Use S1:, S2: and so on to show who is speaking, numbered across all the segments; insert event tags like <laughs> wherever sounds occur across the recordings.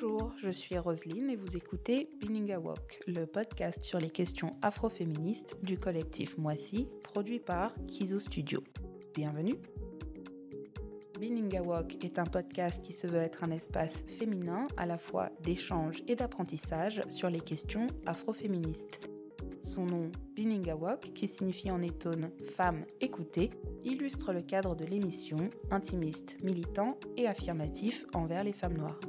S1: Bonjour, je suis Roselyne et vous écoutez Bininga Walk, le podcast sur les questions afroféministes du collectif Moissy, produit par Kizo Studio. Bienvenue. Bininga Walk est un podcast qui se veut être un espace féminin à la fois d'échange et d'apprentissage sur les questions afroféministes. Son nom, Biningawok, qui signifie en étone femme écoutée, illustre le cadre de l'émission, intimiste, militant et affirmatif envers les femmes noires.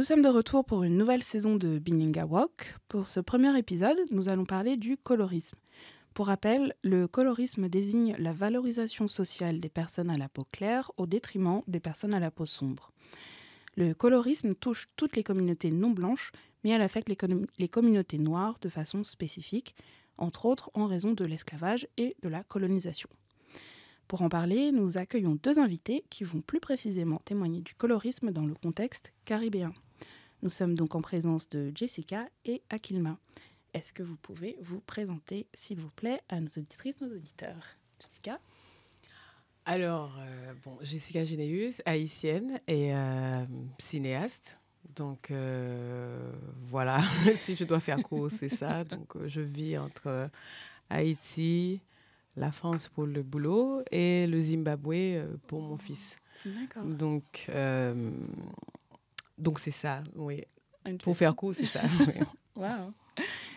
S1: Nous sommes de retour pour une nouvelle saison de Bininga Walk. Pour ce premier épisode, nous allons parler du colorisme. Pour rappel, le colorisme désigne la valorisation sociale des personnes à la peau claire au détriment des personnes à la peau sombre. Le colorisme touche toutes les communautés non blanches, mais elle affecte les, les communautés noires de façon spécifique, entre autres en raison de l'esclavage et de la colonisation. Pour en parler, nous accueillons deux invités qui vont plus précisément témoigner du colorisme dans le contexte caribéen. Nous sommes donc en présence de Jessica et Akilma. Est-ce que vous pouvez vous présenter, s'il vous plaît, à nos auditrices, nos auditeurs? Jessica?
S2: Alors, euh, bon, Jessica Gineus, haïtienne et euh, cinéaste. Donc, euh, voilà, <laughs> si je dois faire court, c'est ça. <laughs> Donc, je vis entre Haïti, la France pour le boulot et le Zimbabwe pour mon fils.
S1: D'accord.
S2: Donc, donc c'est ça, oui. Pour faire court, c'est ça. <laughs> oui.
S1: Waouh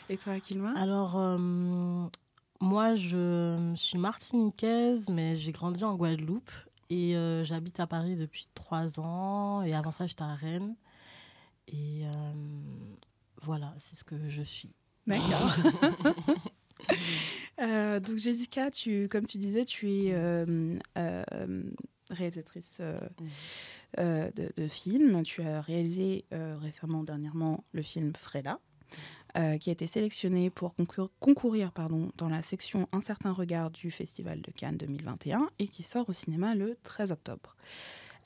S1: et toi, Akilma
S3: Alors, euh, moi, je suis martiniquaise, mais j'ai grandi en Guadeloupe. Et euh, j'habite à Paris depuis trois ans. Et avant ça, j'étais à Rennes. Et euh, voilà, c'est ce que je suis.
S1: D'accord. <laughs> donc, Jessica, tu, comme tu disais, tu es réalisatrice mmh. de, de, films. Tu as réalisé récemment, dernièrement, le film Freda. Euh, qui a été sélectionné pour concourir pardon, dans la section Un certain regard du Festival de Cannes 2021 et qui sort au cinéma le 13 octobre.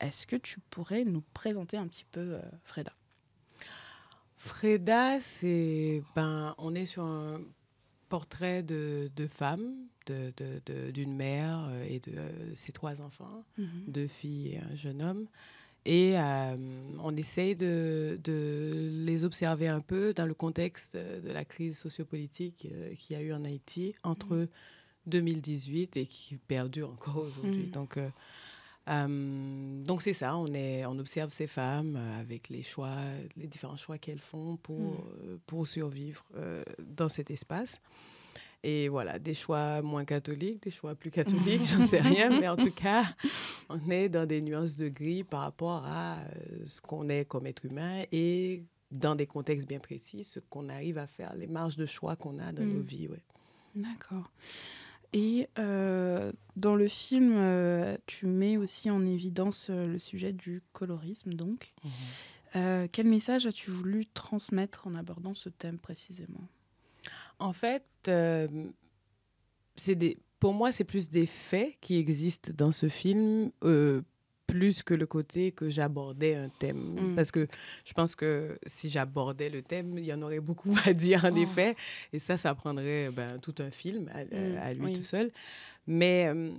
S1: Est-ce que tu pourrais nous présenter un petit peu euh, Freda?
S2: Freda, c'est ben, on est sur un portrait de, de femme, d'une de, de, mère euh, et de ses trois enfants, mm-hmm. deux filles et un jeune homme. Et euh, on essaye de, les observer un peu dans le contexte de la crise sociopolitique euh, qu'il y a eu en Haïti entre 2018 mmh. et qui perdure encore aujourd'hui. Mmh. Donc, euh, donc c'est ça, on, est, on observe ces femmes avec les choix, les différents choix qu'elles font pour, mmh. pour survivre dans cet espace. Et voilà, des choix moins catholiques, des choix plus <laughs> catholiques, j'en sais rien, mais en tout cas, on est dans des nuances de gris par rapport à euh, ce qu'on est comme être humain et dans des contextes bien précis, ce qu'on arrive à faire, les marges de choix qu'on a dans nos mm. vies. Ouais.
S1: D'accord. Et euh, dans le film, euh, tu mets aussi en évidence le sujet du colorisme, donc. Mhm. quel message as-tu voulu transmettre en abordant ce thème précisément?
S2: En fait, euh, c'est des, pour moi, c'est plus des faits qui existent dans ce film, euh, plus que le côté que j'abordais un thème. Mm. Parce que je pense que si j'abordais le thème, il y en aurait beaucoup <laughs> à dire, en oh. effet. Et ça, ça prendrait ben, tout un film à, mm. lui tout seul. Mais euh,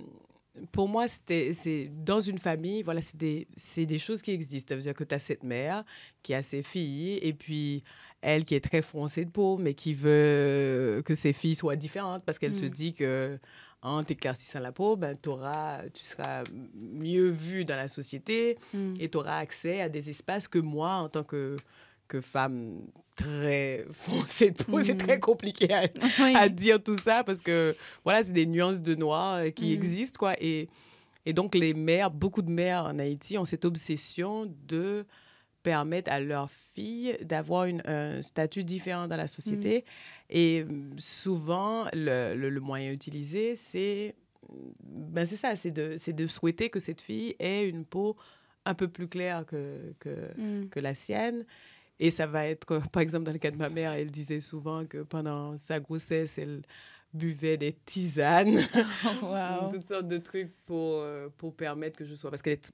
S2: pour moi, c'est dans une famille, voilà, c'est des, des, choses qui existent. Ça veut dire que tu as cette mère qui a ses filles, et puis elle qui est très foncée de peau, mais qui veut que ses filles soient différentes parce qu'elle se mm. dit que en t'éclaircissant la peau, ben, auras, tu seras mieux vue dans la société mm. et tu auras accès à des espaces que moi, en tant que que femme très <laughs> foncée de peau, c'est très mm. compliqué <laughs> à, dire tout ça parce que voilà, c'est des nuances de noir euh, qui existent quoi et et donc les mères, beaucoup de mères en Haïti ont cette obsession de permettre à leurs filles d'avoir un statut différent dans la société. Mm. Et souvent, le, le, moyen utilisé, c'est ben c'est ça, c'est de, de souhaiter que cette fille ait une peau un peu plus claire que, que, que la sienne et ça va être, par exemple, dans le cas de ma mère, elle disait souvent que pendant sa grossesse, elle buvait des tisanes, <laughs> <laughs> toutes sortes de trucs pour, euh, pour permettre que je sois... Parce qu'elle est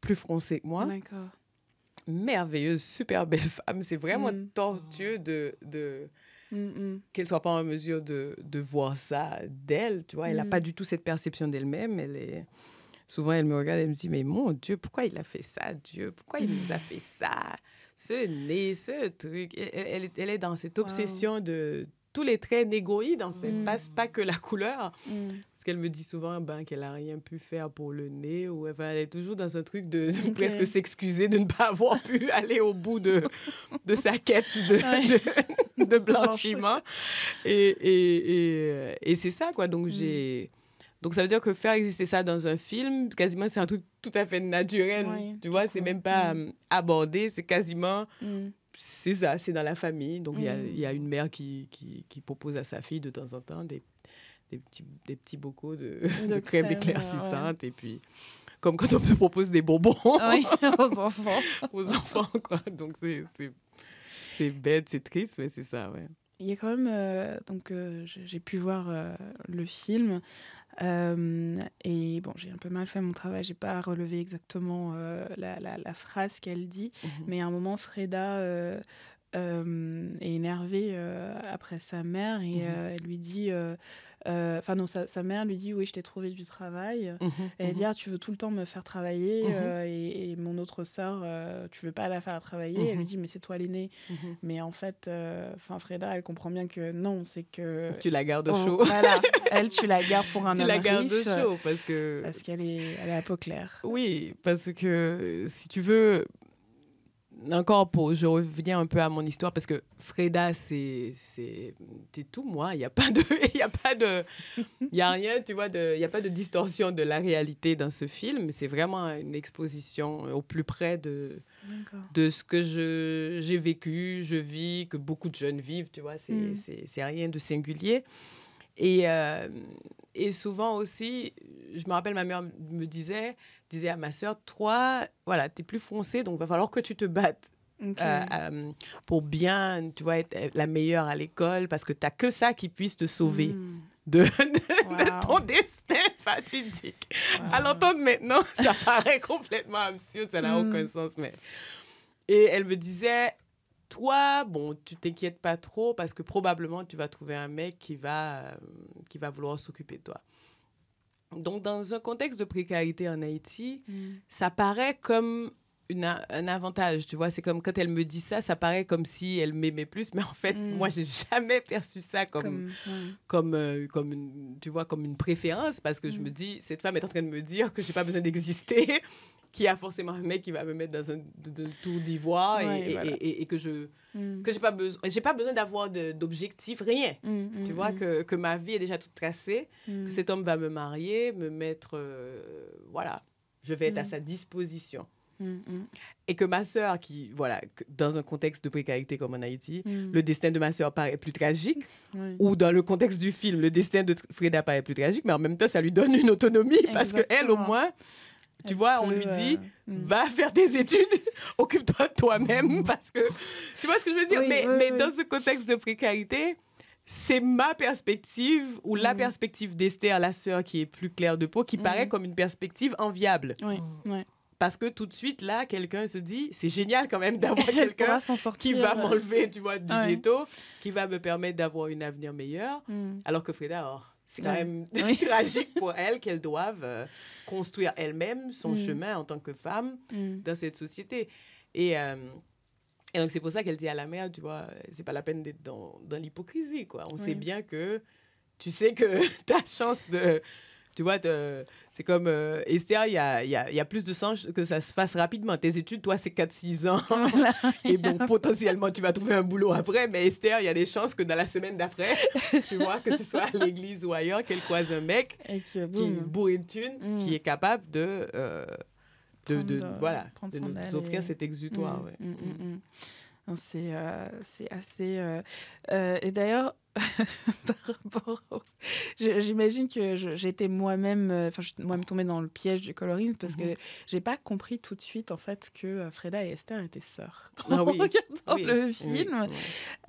S2: plus foncée que moi.
S1: D'accord.
S2: Merveilleuse, super belle <laughs> femme. C'est vraiment mm. tortueux de, de,
S1: Mm, mm.
S2: qu'elle soit pas en mesure de, de voir ça d'elle, tu vois. Elle n'a pas du tout cette perception d'elle-même. Elle est... Souvent, elle me regarde et me dit, mais mon Dieu, pourquoi il a fait ça, Dieu? Pourquoi il nous a fait ça? Ce nez, ce truc. Elle, elle est- elle est dans cette
S1: Wow.
S2: obsession de tous les traits négoïdes, en fait.
S1: Mm.
S2: Pas, pas que la couleur.
S1: Mm.
S2: Parce qu'elle me dit souvent ben, qu'elle n'a rien pu faire pour le nez. Ou, enfin, elle est toujours dans un truc de, presque s'excuser de ne pas avoir pu <laughs> aller au bout de, de sa quête de,
S1: Ouais.
S2: de, de <laughs> blanchiment. Et, et, et, et c'est ça, quoi. Donc,
S1: Mm.
S2: j'ai... Donc, ça veut dire que faire exister ça dans un film, quasiment, c'est un truc tout à fait naturel.
S1: Ouais,
S2: tu vois, c'est même pas
S1: Mm.
S2: euh, abordé, c'est quasiment
S1: Mm.
S2: C'est ça, c'est dans la famille. Donc, il y a-
S1: Mm.
S2: y, a une mère qui, qui, qui propose à sa fille de temps en temps des, des, petits, des petits bocaux de,
S1: De <laughs>
S2: de crème
S1: crème,
S2: éclaircissante. Et puis, comme quand on te propose des bonbons
S1: Oui, <laughs> aux enfants.
S2: aux enfants, quoi. Donc, c'est bête, c'est triste, mais c'est ça, ouais.
S1: Il y a quand même. euh, donc, euh, j'ai pu voir euh, le film. et bon, j'ai un peu mal fait mon travail. J'ai pas relevé exactement la, la- la phrase qu'elle dit.
S2: Mhm.
S1: Mais à un moment, Freda est énervée après sa mère et
S2: Mhm.
S1: elle lui dit. Euh, euh, Enfin, non, sa, sa mère lui dit Oui, je t'ai trouvé du travail.
S2: Mhm,
S1: Et elle
S2: mhm.
S1: dit ah, tu veux tout le temps me faire travailler euh, et, et mon autre sœur euh, tu veux pas la faire travailler elle lui dit mais c'est toi l'aîné
S2: Mhm.
S1: mais en fait enfin Freda elle comprend bien que non c'est que
S2: Tu la gardes
S1: Oh,
S2: chaud.
S1: voilà <laughs> elle tu la gardes pour un
S2: tu
S1: homme
S2: la gardes
S1: riche,
S2: chaud parce que...
S1: parce qu'elle est elle est à peau claire
S2: Oui, parce que si tu veux, encore pour, je reviens un peu à mon histoire parce que Freda, c'est, c'est, c'est tout moi. Il n'y a pas de, <laughs> il y a pas de, il y a rien, tu vois, de, il y a pas de distorsion de la réalité dans ce film. C'est vraiment une exposition au plus près de, de ce que je, j'ai vécu, je vis, que beaucoup de jeunes vivent, tu vois, c'est,
S1: Mm.
S2: c'est, c'est rien de singulier. Et, euh, et souvent aussi, je me rappelle, ma mère me disait, disait à ma sœur, toi, voilà, tu es plus foncé, donc va falloir que tu te battes euh, euh, pour bien, tu vois, être la meilleure à l'école, parce que tu n'as que ça qui puisse te sauver
S1: Mm.
S2: de, de
S1: Wow.
S2: ton destin fatidique.
S1: Wow.
S2: À l'entendre maintenant, <laughs> ça paraît complètement absurde, ça n'a
S1: Mm.
S2: aucun sens. Mais... Et elle me disait, toi, bon, tu t'inquiètes pas trop parce que probablement tu vas trouver un mec qui va, euh, qui va vouloir s'occuper de toi. Donc, dans un contexte de précarité en Haïti,
S1: Mm.
S2: ça paraît comme une a- un avantage, tu vois. C'est comme quand elle me dit ça, ça paraît comme si elle m'aimait plus, mais en fait,
S1: Mm.
S2: moi, j'ai jamais perçu ça comme,
S1: comme,
S2: euh, comme une, tu vois, comme une préférence parce que je
S1: Mm.
S2: me dis, cette femme est en train de me dire que j'ai pas besoin d'exister, qu'il y a forcément un mec qui va me mettre dans un de, de tour d'ivoire et-
S1: Ouais,
S2: et,
S1: voilà.
S2: et, et- et que je
S1: Mm.
S2: que j'ai pas besoin j'ai pas besoin d'avoir d'objectifs rien.
S1: Mm,
S2: tu
S1: mm,
S2: vois
S1: mm,
S2: que, que ma vie est déjà toute tracée que cet homme va me marier me mettre euh, voilà je vais être à sa disposition. Et que ma sœur qui voilà que dans un contexte de précarité comme en Haïti le destin de ma sœur paraît plus tragique ou dans le contexte du film, le destin de Freda paraît plus tragique, mais en même temps, ça lui donne une autonomie parce qu'elle, au
S1: Exactement.
S2: moins, tu vois, on lui dit
S1: euh, mm.
S2: va faire tes études, <laughs> occupe-toi de toi-même parce que tu vois ce que je veux dire?
S1: Oui,
S2: mais
S1: oui,
S2: mais
S1: oui.
S2: dans ce contexte de précarité, c'est ma perspective ou la
S1: Mm.
S2: perspective d'Esther, la sœur qui est plus claire de peau, qui
S1: Mm.
S2: paraît comme une perspective enviable.
S3: Mm.
S1: ouais.
S2: Parce que tout de suite, là, quelqu'un se dit c'est génial quand même d'avoir <laughs> quelqu'un qui va
S1: euh,
S2: m'enlever, tu vois, du
S1: Ouais.
S2: ghetto, qui va me permettre d'avoir un avenir meilleur.
S1: mm.
S2: Alors que Freda, oh, c'est quand même <laughs>
S1: Oui.
S2: tragique pour elle qu'elle doive euh, construire elle-même son
S1: Mm.
S2: chemin en tant que femme
S1: Mm.
S2: dans cette société. Et, euh, et donc, c'est pour ça qu'elle dit à la mère, tu vois, euh, c'est pas la peine d'être dans, dans l'hypocrisie, quoi. On sait bien que tu sais que <laughs> ta chance de... Tu vois, c'est comme euh, Esther, il y a, il y, a, il y a plus de chances que ça se fasse rapidement. Tes études, toi, c'est 4-6 ans. <laughs>
S1: Voilà.
S2: Et bon, potentiellement, tu vas trouver un boulot après, mais Esther, il y a des chances que dans la semaine d'après, <laughs> tu vois, que ce soit à l'église ou ailleurs, qu'elle croise un mec
S1: Et que
S2: qui est bourré de thunes, qui est capable de, euh, de, de-
S1: Prendre,
S2: voilà, de nous offrir
S1: et-
S2: cet exutoire. Ouais.
S1: Non, C'est euh, c'est assez. euh, euh, et d'ailleurs, <laughs> par rapport au- J'imagine que j'étais moi-même. euh, Enfin, je suis moi-même tombée dans le piège du colorisme parce
S2: Mhm.
S1: que j'ai pas compris tout de suite, en fait, que euh, Freda et Esther étaient sœurs. <laughs>
S2: Ah
S1: En
S2: oui,
S1: regardant
S2: Oui,
S1: le film.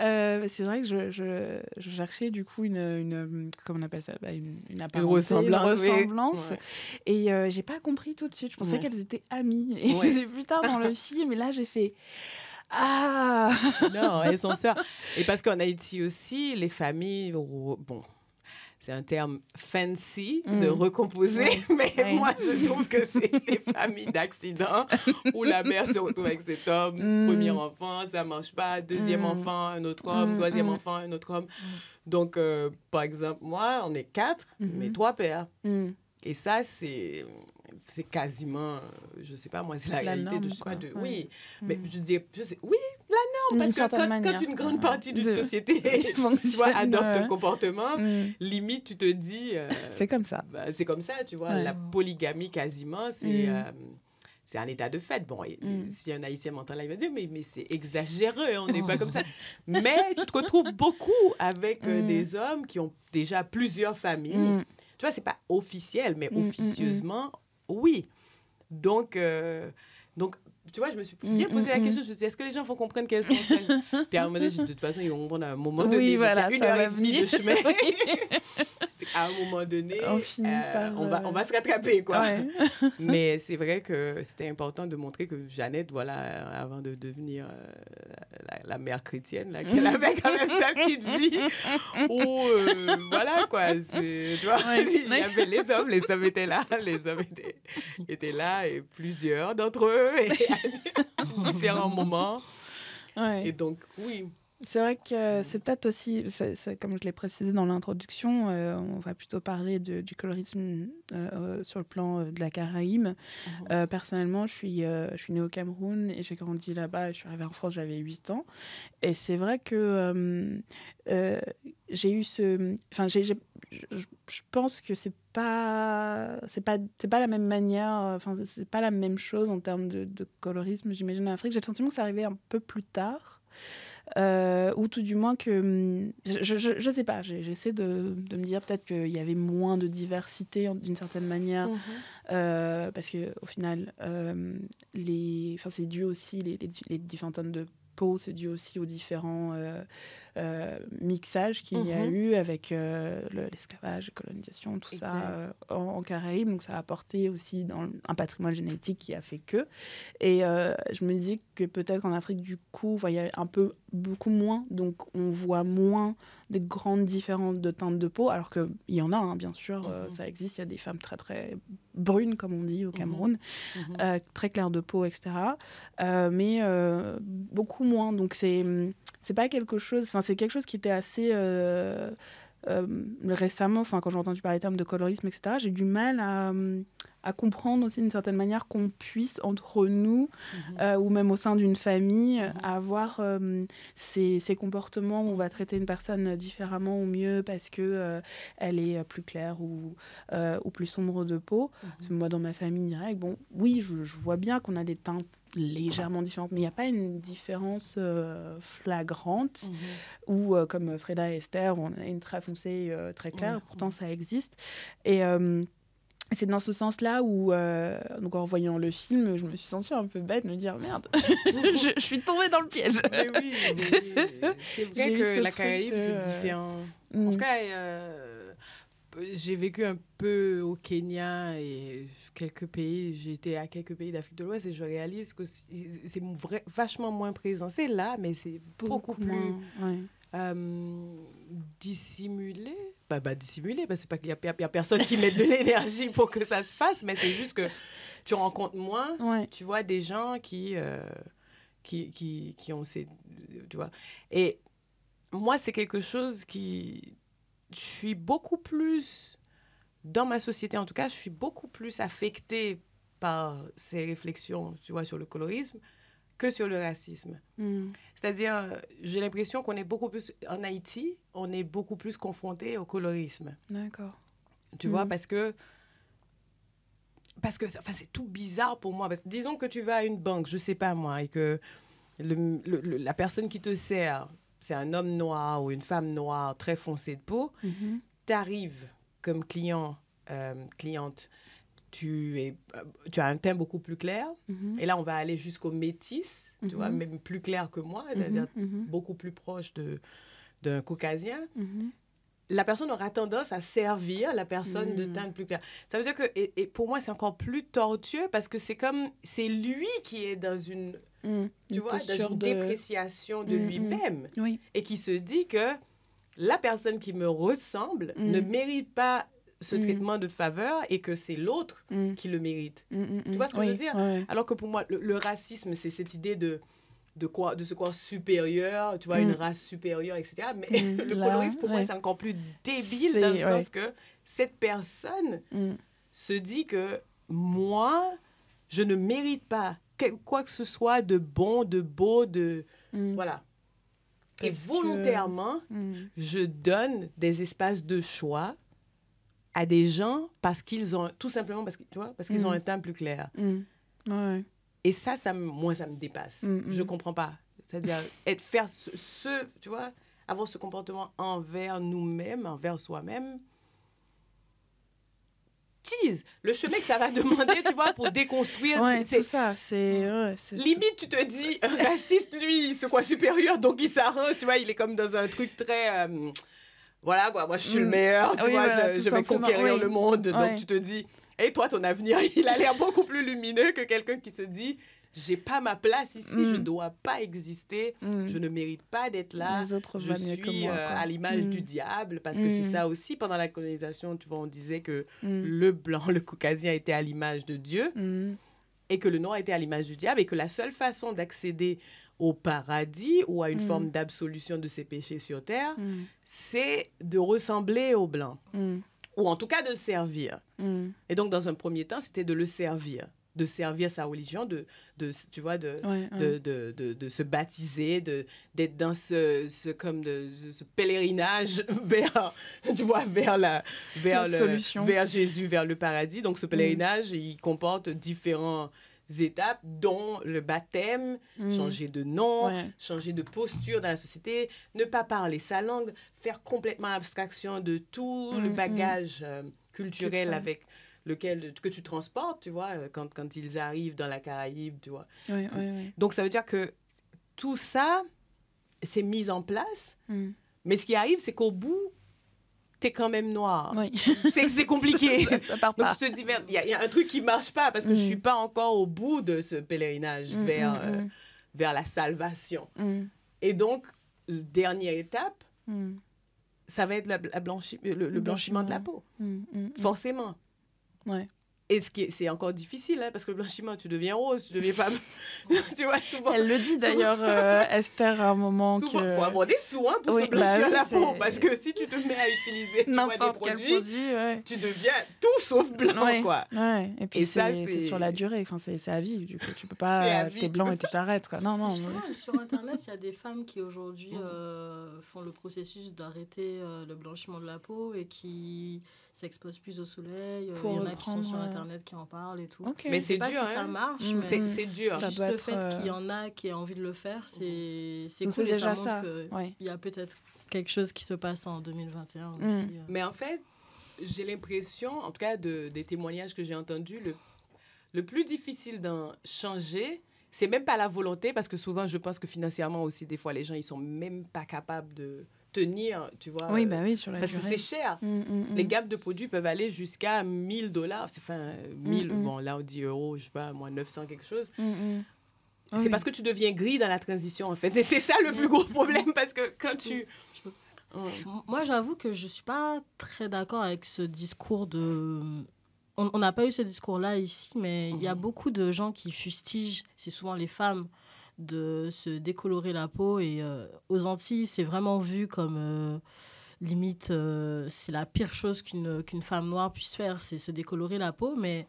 S1: Euh, c'est vrai que je, je, je cherchais du coup une, une comment on appelle ça? Bah, une, une
S2: Une ressemblance.
S1: une
S2: oui.
S1: ressemblance.
S2: Ouais.
S1: Et euh, j'ai pas compris tout de suite. Je pensais
S2: Ouais.
S1: qu'elles étaient amies. <laughs> Et
S2: Ouais.
S1: plus tard dans le film. Et là, j'ai fait Ah
S2: Non, elles sont sœurs. Et parce qu'en Haïti aussi, les familles, bon, c'est un terme fancy de
S1: Mm.
S2: recomposer, <laughs> mais moi, je trouve que c'est des familles d'accidents où la mère se retrouve avec cet homme,
S1: Mm.
S2: premier enfant, ça marche pas, deuxième
S1: Mm.
S2: enfant, un autre homme,
S1: Mm,
S2: troisième enfant, un autre homme. Donc, euh, par exemple, moi, on est quatre, mais trois pères. Et ça, c'est c'est quasiment, je sais pas moi, c'est la,
S1: La
S2: réalité
S1: norme,
S2: de, je
S1: quoi.
S2: de,
S1: Ouais.
S2: oui, mais
S1: Mm.
S2: je dis, je sais, oui, la norme, parce que quand,
S1: manière.
S2: quand une grande
S1: Ouais.
S2: partie d'une
S1: De-
S2: société, <laughs> tu vois, adopte un comportement,
S1: mm.
S2: limite, tu te dis, euh,
S1: C'est comme ça.
S2: bah, c'est comme ça, tu vois,
S1: Ouais.
S2: la polygamie quasiment, c'est...
S1: Mm.
S2: euh, c'est un état de fait. Bon, et-
S1: Mm.
S2: si un Haïtien m'entend là, il va dire, mais, mais c'est exagéré, on n'est pas comme ça. Mais tu te retrouves beaucoup avec euh,
S1: Mm.
S2: des hommes qui ont déjà plusieurs familles.
S1: Mm.
S2: Tu vois, c'est pas officiel, mais officieusement, oui. Donc, euh, donc, tu vois, je me suis bien
S1: Mm,
S2: posé
S1: mm,
S2: la
S1: mm.
S2: question. Je me suis dit, est-ce que les gens vont comprendre qu'elles sont seules <laughs> Puis à un moment donné, de toute façon, ils vont comprendre à un moment
S1: Oui,
S2: donné. A
S1: voilà,
S2: une
S1: ça
S2: heure
S1: va
S2: et demie de chemin. <laughs> Qu'à un moment donné,
S1: On
S2: euh,
S1: par,
S2: on, va,
S1: euh,
S2: on va se rattraper, quoi.
S1: Ouais. <laughs>
S2: Mais c'est vrai que c'était important de montrer que Jeannette, voilà, avant de devenir euh, la, la mère chrétienne, là, qu'elle avait quand même sa petite vie. Où, euh, voilà, quoi. Tu vois,
S1: Ouais.
S2: il y avait les hommes, les hommes étaient là, les hommes étaient, étaient là, et plusieurs d'entre eux, et à <laughs> différents moments.
S1: Ouais.
S2: Et donc, oui.
S1: C'est vrai que c'est peut-être aussi, comme je l'ai précisé dans l'introduction, euh, on va plutôt parler de- du colorisme euh, euh, sur le plan de la Caraïbe. Euh, personnellement, je suis, je suis née au Cameroun et j'ai grandi là-bas. Je suis arrivée en France, j'avais 8 ans. Et c'est vrai que j'ai eu ce. Enfin, je pense que c'est pas c'est pas c'est pas la même manière euh, enfin c'est pas la même chose en termes de, de colorisme j'imagine en Afrique j'ai le sentiment que ça arrivait un peu plus tard euh, ou tout du moins que hum, je, je, sais pas j'essaie de, de me dire peut-être qu'il y avait moins de diversité d'une certaine manière
S2: Mhm.
S1: euh, parce que au final, euh, les, enfin c'est dû aussi les, les, les différentes tonnes de c'est dû aussi aux différents euh, euh, mixages qu'il y a
S2: Mhm.
S1: eu avec euh, le- l'esclavage, la colonisation, tout
S2: Exact.
S1: ça en, en Caraïbes. Donc ça a apporté aussi dans le- un patrimoine génétique qui a fait que. Et je me dis que peut-être qu'en Afrique du coup, il y a un peu beaucoup moins, donc on voit moins des grandes différences de teintes de peau, alors qu'il y en a, hein, bien sûr, euh,
S2: Mhm.
S1: ça existe, il y a des femmes très très brunes, comme on dit au Cameroun,
S2: Mhm.
S1: euh, très claires de peau, etc. Euh, mais beaucoup moins, donc c'est c'est pas quelque chose, enfin c'est quelque chose qui était assez... récemment, enfin quand j'ai entendu parler des termes de colorisme, etc., j'ai du mal à, à comprendre aussi d'une certaine manière qu'on puisse entre nous
S2: Mhm.
S1: euh, ou même au sein d'une famille,
S2: Mhm.
S1: avoir euh, ces, ces comportements où on va traiter une personne différemment ou mieux parce que euh, elle est plus claire ou, ou plus sombre de peau.
S2: Mhm.
S1: Parce que moi, dans ma famille directe, bon, oui, je, je vois bien qu'on a des teintes légèrement différentes, mais il n'y a pas une différence flagrante ou comme Freda et Esther, on a une très foncée, très claire, pourtant ça existe. Et c'est dans ce sens-là où, euh, donc en voyant le film, je me suis sentie un peu bête, de me dire merde, <laughs> je, je suis tombée dans le piège.
S2: Mais oui, mais c'est vrai que la Caraïbe, c'est
S1: euh,
S2: différent. En
S1: Mm.
S2: tout cas, euh, j'ai vécu un peu au Kenya et quelques pays. J'ai été à quelques pays d'Afrique de l'Ouest et je réalise que c'est vachement moins présent. C'est là, mais c'est beaucoup, plus
S1: moins, ouais.
S2: Euh, dissimulé. Bah, bah dissimulé, parce que c'est pas qu'il y, a- y a personne qui met de <laughs> l'énergie pour que ça se fasse, mais c'est juste que tu rencontres moins
S1: Ouais.
S2: tu vois des gens qui euh, qui, qui, qui ont ces tu vois et moi c'est quelque chose qui je suis beaucoup plus dans ma société en tout cas je suis beaucoup plus affectée par ces réflexions tu vois sur le colorisme que sur le racisme
S1: Mm.
S2: c'est-à-dire euh, j'ai l'impression qu'on est beaucoup plus en Haïti on est beaucoup plus confronté au colorisme
S1: D'accord.
S2: tu vois,
S1: Mhm.
S2: parce que parce que enfin, c'est tout bizarre pour moi. Parce disons que tu vas à une banque, je sais pas moi, et que le- la personne qui te sert, c'est un homme noir ou une femme noire très foncée de peau, tu arrives comme client, euh, cliente, tu, es, euh, tu as un teint beaucoup plus clair.
S1: Mhm.
S2: Et là, on va aller jusqu'au métis, tu vois,
S1: Mhm.
S2: même plus clair que moi, c'est-à-dire
S1: Mhm. Mhm.
S2: beaucoup plus proche d'un caucasien la personne aura tendance à servir la personne de
S1: Mm.
S2: teint plus clair. Ça veut dire que, et, et pour moi, c'est encore plus tortueux parce que c'est comme, c'est lui qui est dans une mm. tu vois, dans une dépréciation de lui-même.
S1: Oui.
S2: Et qui se dit que la personne qui me ressemble ne mérite pas ce traitement de faveur et que c'est l'autre qui le mérite. Tu vois ce que je veux dire? Alors que pour moi, le racisme, c'est cette idée de de quoi de ce quoi supérieur tu vois une mm. race supérieure etc mais mm. <laughs> le colorisme pour moi c'est encore plus débile dans le sens que cette personne mm. se dit que moi je ne mérite pas quoi que ce soit de bon de beau de voilà. Et volontairement je donne des espaces de choix à des gens parce qu'ils ont tout simplement parce que tu vois parce qu'ils ont un teint plus clair
S1: ouais.
S2: Et ça, ça moi, ça me dépasse. Je mm, ne Je mm. comprends pas. C'est-à-dire, <laughs> être, faire ce, tu vois, avoir ce comportement envers nous-mêmes, envers soi-même. Jeez, le chemin que ça va <laughs> demander, tu vois, pour déconstruire.
S1: c'est ça, c'est...
S2: Limite, tu te dis, un raciste, lui, il se croit supérieur, donc il s'arrange, tu vois, il est comme dans un truc très... Euh, voilà, quoi, moi, je suis le mm. meilleur, tu vois, je, vais conquérir le monde. Donc, tu te dis, et toi, ton avenir, <laughs> il a l'air beaucoup plus lumineux que quelqu'un qui se dit j'ai pas ma place ici, je je mm. dois pas exister, mm. je ne mérite pas d'être là.
S1: Les autres
S2: je suis euh, à l'image du diable parce que c'est ça aussi pendant la colonisation, tu vois, on disait que le blanc, <laughs> le caucasien était à l'image de Dieu et que le noir était à l'image du diable et que la seule façon d'accéder au paradis ou à une forme d'absolution de ses péchés sur terre, c'est de ressembler au blanc ou en tout cas de le servir. Mm. Et donc, dans un premier temps, c'était de le servir de servir sa religion, de, de tu vois, de, de, de, de, de, se baptiser, d'être dans ce, ce, comme de, ce pèlerinage <laughs> vers, tu vois, vers, la, vers, le, vers Jésus, vers le paradis. Donc, ce mm. pèlerinage, il comporte différents étapes, dont le baptême, mm. changer de nom, changer de posture dans la société, ne pas parler sa langue, faire complètement abstraction de tout le mm, mm. bagage euh, culturel avec lequel que tu transportes, tu vois, euh, quand, quand ils arrivent dans la Caraïbe, tu vois. Donc ça veut dire que tout ça, c'est mis en place, mais ce qui arrive, c'est qu'au bout, t'es quand même noir.
S1: Oui. <laughs>
S2: C'est compliqué. <laughs> ça, Donc tu te dis, merde, il y, a un truc qui marche pas parce que je mm. suis pas encore au bout de ce pèlerinage mm, vers, mm, euh, vers la salvation. Et donc, dernière étape, ça va être la, blanchi le, le, blanchiment de la peau. Forcément.
S1: Ouais.
S2: Et ce qui c'est encore difficile, hein, parce que le blanchiment, tu deviens rose, tu deviens pas. <laughs> tu vois, souvent.
S1: Elle le dit d'ailleurs, euh, Esther, à un moment.
S2: Souvent, il faut avoir des sous hein, pour se bah blanchir la peau, parce que si tu te mets à utiliser tu vois, des produits, produit, ouais. tu deviens tout sauf blanc,
S1: ouais.
S2: quoi.
S1: Ouais. Et puis, c'est sur la durée, enfin, c'est à vie, du coup. Tu peux pas. T'es blanc et tu t'arrêtes, quoi. Non, non.
S3: sur Internet, il y a des femmes qui aujourd'hui euh, font le processus d'arrêter euh, le blanchiment de la peau et qui s'exposent plus au soleil. Euh, il y en a qui sont sur Internet qui en parlent et tout.
S2: Mais c'est
S3: dur.
S2: Si
S3: ça hein. marche.
S2: Mm. C'est dur.
S3: Juste le fait qu'il y en a qui aient envie de le faire, c'est cool. Et déjà ça montre qu'il y a peut-être quelque chose qui se passe en 2021 aussi. Mm. Euh.
S2: Mais en fait, j'ai l'impression, en tout cas de, des témoignages que j'ai entendus, le, le plus difficile d'en changer, c'est même pas la volonté, parce que souvent, je pense que financièrement aussi, des fois, les gens, ils sont même pas capables de tenir, tu vois.
S1: Oui, bah oui, sur la
S2: Parce que c'est cher. Mm, mm, mm. Les gammes de produits peuvent aller jusqu'à 1000 dollars. Enfin, 1000, bon, là, on dit euros, je sais pas, moi, 900 quelque chose. C'est parce que tu deviens gris dans la transition, en fait. Et c'est ça le plus gros problème, parce que quand tu...
S3: Moi, j'avoue que je suis pas très d'accord avec ce discours de... On n'a pas eu ce discours-là ici, mais il y a mhm. beaucoup de gens qui fustigent, c'est souvent les femmes, de se décolorer la peau. Et euh, aux Antilles, c'est vraiment vu comme euh, limite, euh, c'est la pire chose qu'une qu'une femme noire puisse faire, c'est se décolorer la peau. Mais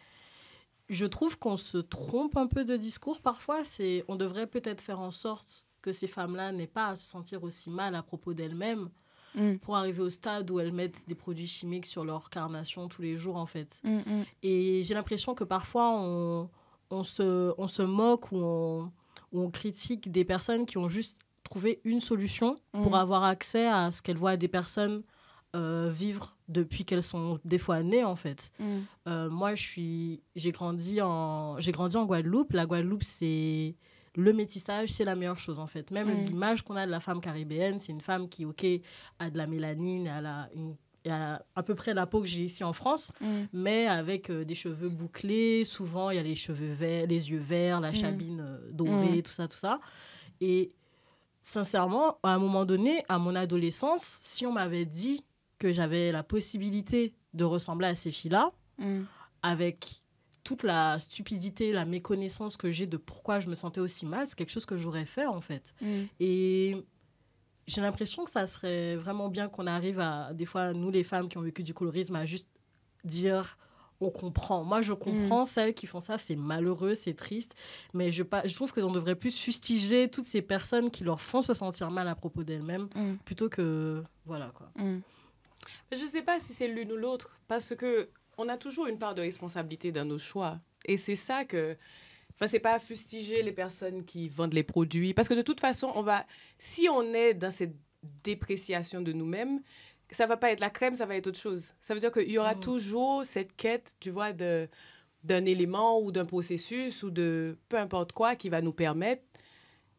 S3: je trouve qu'on se trompe un peu de discours parfois. C'est, on devrait peut-être faire en sorte que ces femmes-là n'aient pas à se sentir aussi mal à propos d'elles-mêmes. Mm. pour arriver au stade où elles mettent des produits chimiques sur leur carnation tous les jours en fait. Mm, mm. Et j'ai l'impression que parfois on, on, se, on se moque ou on, où on critique des personnes qui ont juste trouvé une solution pour mm. avoir accès à ce qu'elles voient des personnes euh, vivre depuis qu'elles sont des fois nées en fait. Mm. Euh, moi, je suis, j'ai grandi en, j'ai grandi en Guadeloupe. La Guadeloupe, c'est le métissage, c'est la meilleure chose en fait. Même mm. l'image qu'on a de la femme caribéenne, c'est une femme qui, ok, a de la mélanine, elle a une a à peu près la peau que j'ai ici en France,
S1: Mm.
S3: mais avec euh, des cheveux bouclés. Souvent, il y a les cheveux verts, les yeux verts, la
S1: Mm.
S3: chabine euh, dorée, tout ça, tout ça. Et sincèrement, à un moment donné, à mon adolescence, si on m'avait dit que j'avais la possibilité de ressembler à ces filles-là,
S1: Mm.
S3: avec toute la stupidité, la méconnaissance que j'ai de pourquoi je me sentais aussi mal, c'est quelque chose que j'aurais fait en fait.
S1: Mm.
S3: Et j'ai l'impression que ça serait vraiment bien qu'on arrive à, des fois, nous les femmes qui ont vécu du colorisme, à juste dire on comprend. Moi, je comprends celles qui font ça, c'est malheureux, c'est triste, mais je, pas, je trouve qu'on devrait plus fustiger toutes ces personnes qui leur font se sentir mal à propos d'elles-mêmes,
S1: Mm.
S3: plutôt que. Voilà quoi.
S1: Mm.
S2: Je ne sais pas si c'est l'une ou l'autre, parce que on a toujours une part de responsabilité dans nos choix. Et c'est ça que... Enfin, c'est pas fustiger les personnes qui vendent les produits, parce que de toute façon, on va... Si on est dans cette dépréciation de nous-mêmes, ça va pas être la crème, ça va être autre chose. Ça veut dire qu'il y aura
S3: Mm.
S2: toujours cette quête, tu vois, de d'un élément ou d'un processus ou de peu importe quoi qui va nous permettre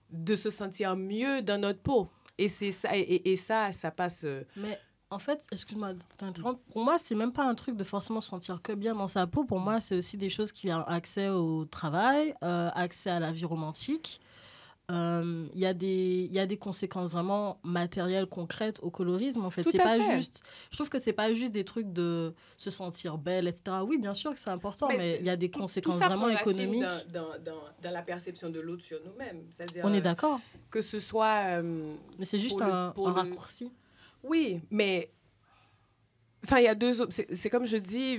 S2: de se sentir mieux dans notre peau. Et c'est ça, et, ça, ça passe... euh,
S3: Mais en fait, excuse-moi de t'interrompre, pour moi, c'est même pas un truc de forcément se sentir que bien dans sa peau. Pour moi, c'est aussi des choses qui ont accès au travail, euh, accès à la vie romantique. Euh, Il y, a des- y a des conséquences vraiment matérielles, concrètes au colorisme, en fait. C'est pas
S2: fait.
S3: juste. Je trouve que c'est pas juste des trucs de se sentir belle, etc. Oui, bien sûr que c'est important,
S2: Mais
S3: il y a des conséquences
S2: tout
S3: vraiment économiques.
S2: Dans, dans, dans, dans la perception de l'autre sur nous-mêmes.
S3: On
S2: euh,
S3: est d'accord,
S2: que ce soit. euh,
S3: mais c'est juste
S2: pour le-
S3: un,
S2: pour
S3: un
S2: le-
S3: raccourci.
S2: Oui, mais. Enfin, il y a deux autres. C'est comme je dis,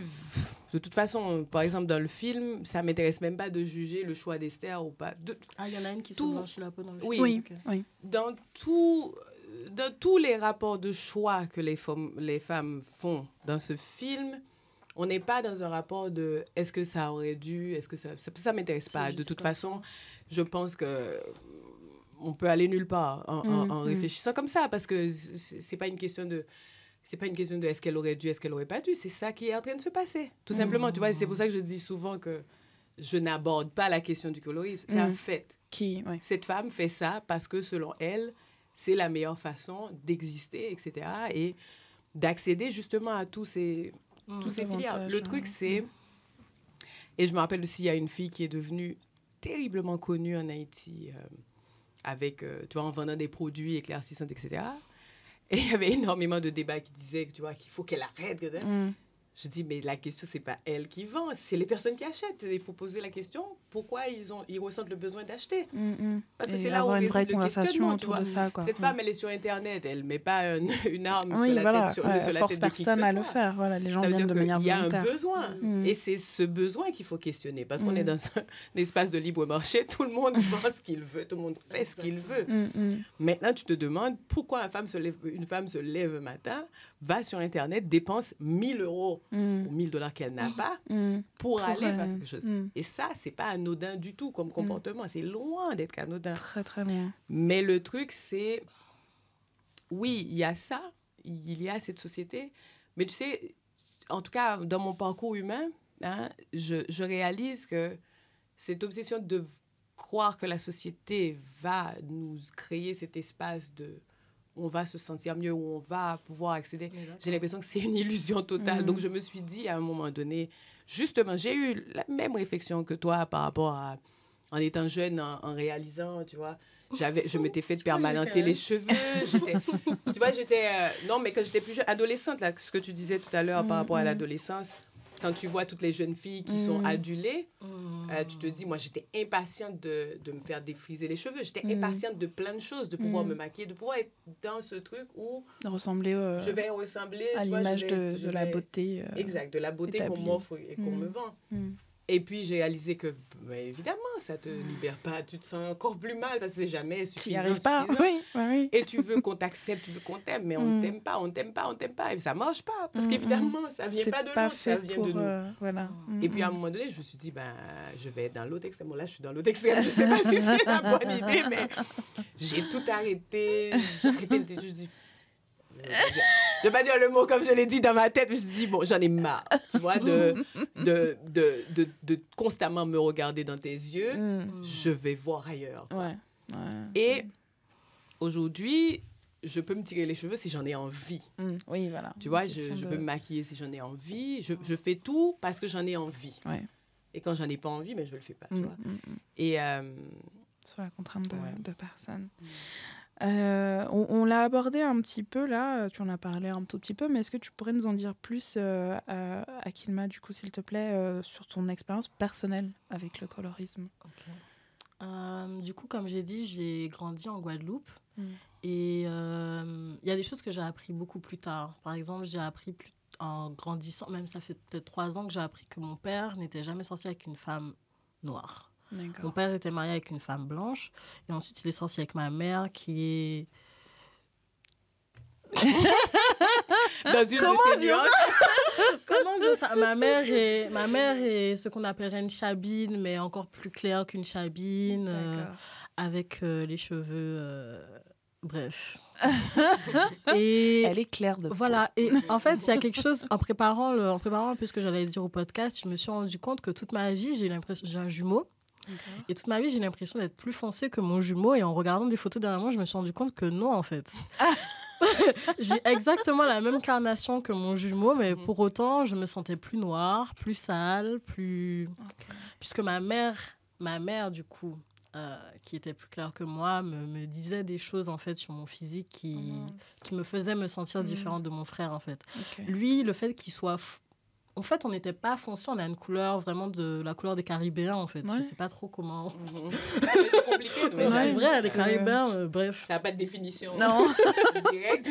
S2: de toute façon, par exemple, dans le film, ça m'intéresse même pas de juger le choix d'Esther ou pas. De-
S3: Ah, il y en a une qui se
S2: Tout-
S3: blanchit la peau dans le
S2: Oui.
S3: film.
S1: Oui, oui.
S2: dans, tout, dans tous les rapports de choix que les femmes, les femmes font dans ce film, on n'est pas dans un rapport de est-ce que ça aurait dû, est-ce que ça. Ça, ça m'intéresse pas. De toute façon, je pense que on peut aller nulle part en, en-
S1: Mm,
S2: en
S1: mm.
S2: réfléchissant comme ça parce que c'est pas une question de c'est pas une question de est-ce qu'elle aurait dû est-ce qu'elle aurait pas dû c'est ça qui est en train de se passer tout simplement tu vois c'est pour ça que je dis souvent que je n'aborde pas la question du colorisme c'est un
S1: Mm.
S2: fait
S1: Qui, ouais.
S2: cette femme fait ça parce que selon elle c'est la meilleure façon d'exister etc et d'accéder justement à tous ces tous ces filières. Le truc, c'est. Et je me rappelle aussi, il y a une fille qui est devenue terriblement connue en Haïti, euh, avec, euh, tu vois, en vendant des produits éclaircissants, etc. Et il y avait <laughs> énormément de débats qui disaient, tu vois, qu'il faut qu'elle arrête.
S1: Mm.
S2: Je dis, mais la question, c'est pas elle qui vend, c'est les personnes qui achètent. Il faut poser la question, pourquoi ils, ont, ils ressentent le besoin d'acheter?
S1: Mm, mm.
S2: Parce que c'est là où
S1: vraie
S2: réside le questionnement, tu
S1: de
S2: vois.
S1: ça. Quoi.
S2: Cette
S1: Ouais.
S2: femme, elle est sur Internet, elle met pas un- <laughs> une arme
S1: oui,
S2: sur la
S1: voilà,
S2: tête, sur,
S1: ouais,
S2: sur la
S1: force
S2: tête de qui que
S1: personne à le
S2: soit.
S1: faire. Voilà, les gens
S2: Ça veut
S1: viennent
S2: dire
S1: de manière
S2: qu'il y a un besoin.
S1: Mm.
S2: Et c'est ce besoin qu'il faut questionner. Parce qu'on
S1: Mm.
S2: est dans un, espace de libre marché, <laughs> tout le monde <laughs> pense ce qu'il veut, tout le monde fait ce qu'il veut.
S1: Mm, mm.
S2: Maintenant, tu te demandes pourquoi une femme, se lève, une femme se lève un matin, va sur Internet, dépense 1000 euros
S1: Mm,
S2: ou 1000 dollars qu'elle n'a pas
S1: mm.
S2: pour,
S1: Pour,
S2: aller
S1: euh,
S2: vers quelque chose.
S1: mm.
S2: Et ça, c'est pas anodin du tout comme comportement. C'est loin d'être anodin.
S1: Très, très bien.
S2: Mais le truc, c'est. Oui, il y a ça, il y a cette société, mais tu sais, en tout cas, dans mon parcours humain, hein, je, je réalise que cette obsession de croire que la société va nous créer cet espace de on va se sentir mieux, où on va pouvoir accéder, j'ai l'impression que c'est une illusion totale.
S1: Mhm.
S2: Donc, je me suis dit à un moment donné, justement, j'ai eu la même réflexion que toi par rapport à, en étant jeune, en, en réalisant, tu vois, j'avais, je m'étais fait <laughs> permanenter les cheveux. J'étais, tu vois, j'étais, euh, non, mais quand j'étais plus jeune, adolescente, là, ce que tu disais tout à l'heure par rapport à
S1: Mhm.
S2: l'adolescence, quand tu vois toutes les jeunes filles qui sont
S1: Mhm.
S2: adulées,
S3: Mm.
S2: euh, tu te dis, moi, j'étais impatiente de, de me faire défriser les cheveux. J'étais
S1: Mhm.
S2: impatiente de plein de choses, de pouvoir me maquiller, de pouvoir être dans ce truc où
S1: De ressembler euh,
S2: je vais ressembler
S1: à l'image de, la beauté. euh,
S2: Exact, de la beauté qu'on m'offre et qu'on
S1: Mm.
S2: me vend.
S1: Mm.
S2: Et puis j'ai réalisé que, bah, évidemment, ça te libère pas. Tu te sens encore plus mal parce que c'est jamais
S1: Tu n'y
S2: suffisant.
S1: arrives pas.
S2: suffisant.
S1: Oui, oui.
S2: Et tu veux qu'on t'accepte, tu veux qu'on t'aime, mais on
S1: Mm.
S2: ne t'aime pas, on ne t'aime pas, on ne t'aime pas. Et ça marche pas. Parce
S1: Mm,
S2: qu'évidemment, ça vient
S1: C'est
S2: pas de l'autre, ça vient de nous.
S1: euh, voilà.
S2: Et puis à un
S1: Mm,
S2: moment donné, je me suis dit, ben, je vais être dans l'autre extrême. Bon, là, je suis dans l'autre extrême. Je sais pas si c'est la bonne idée, mais <laughs> j'ai tout arrêté. J'ai arrêté le Je dit, je vais pas dire- je vais pas dire le mot comme je l'ai dit dans ma tête. Je me suis dit, bon, j'en ai marre, tu vois, de, de, de, de, de constamment me regarder dans tes yeux.
S1: mm.
S2: Je vais voir ailleurs.
S1: Ouais. ouais.
S2: Et aujourd'hui, je peux me tirer les cheveux si j'en ai envie.
S1: Mm. Oui, voilà.
S2: Tu vois, je, je peux me maquiller si j'en ai envie. Je, je, fais tout parce que j'en ai envie.
S1: Ouais.
S2: Et quand j'en ai pas envie, mais ben, je le fais pas, tu
S1: Mm,
S2: vois. Et euh,
S1: Sur la contrainte de,
S2: Ouais.
S1: de personne. Euh, on on l'a abordé un petit peu là, euh, tu en as parlé un tout petit peu, mais est-ce que tu pourrais nous en dire plus, euh, à, à Kilma, du coup, s'il te plaît, euh, sur ton expérience personnelle avec le colorisme?
S3: Euh, du coup, comme j'ai dit, j'ai grandi en Guadeloupe.
S1: Mm.
S3: Et euh, il y a des choses que j'ai appris beaucoup plus tard. Par exemple, j'ai appris plus, en grandissant, même ça fait peut-être trois ans que j'ai appris que mon père n'était jamais sorti avec une femme noire. Mon père était marié avec une femme blanche. Et ensuite, il est sorti avec ma mère qui est... <laughs>
S2: dans une
S3: Comment dire <laughs> Comment dire ça? Ma mère, est, ma mère est ce qu'on appellerait une chabine, mais encore plus claire qu'une chabine. euh,
S1: D'accord.
S3: avec euh, les cheveux. euh, bref. <laughs> et
S1: Elle est claire de peau.
S3: voilà. Et en fait, il y a quelque chose, en préparant, le, en préparant un peu ce que j'allais dire au podcast, je me suis rendu compte que toute ma vie, j'ai eu l'impression. J'ai un jumeau. Et toute ma vie, j'ai l'impression d'être plus foncée que mon jumeau. Et en regardant des photos dernièrement, je me suis rendu compte que non, en fait. <laughs> j'ai exactement la même carnation que mon jumeau, mais
S2: Mhm.
S3: pour autant, je me sentais plus noire, plus sale, plus puisque ma mère, ma mère du coup, euh, qui était plus claire que moi, me, me disait des choses en fait sur mon physique qui,
S1: Mhm.
S3: qui me faisaient me sentir
S1: Mhm.
S3: différente de mon frère en fait. Lui, le fait qu'il soit, en fait, on n'était pas foncé, on a une couleur vraiment de la couleur des Caribéens en fait.
S1: Ouais.
S3: Je sais pas trop comment. <laughs>
S2: C'est compliqué. <laughs> mais
S3: c'est vrai, les Caribéens, euh, bref.
S2: Ça n'a pas de définition
S1: Non. <laughs>
S2: directe.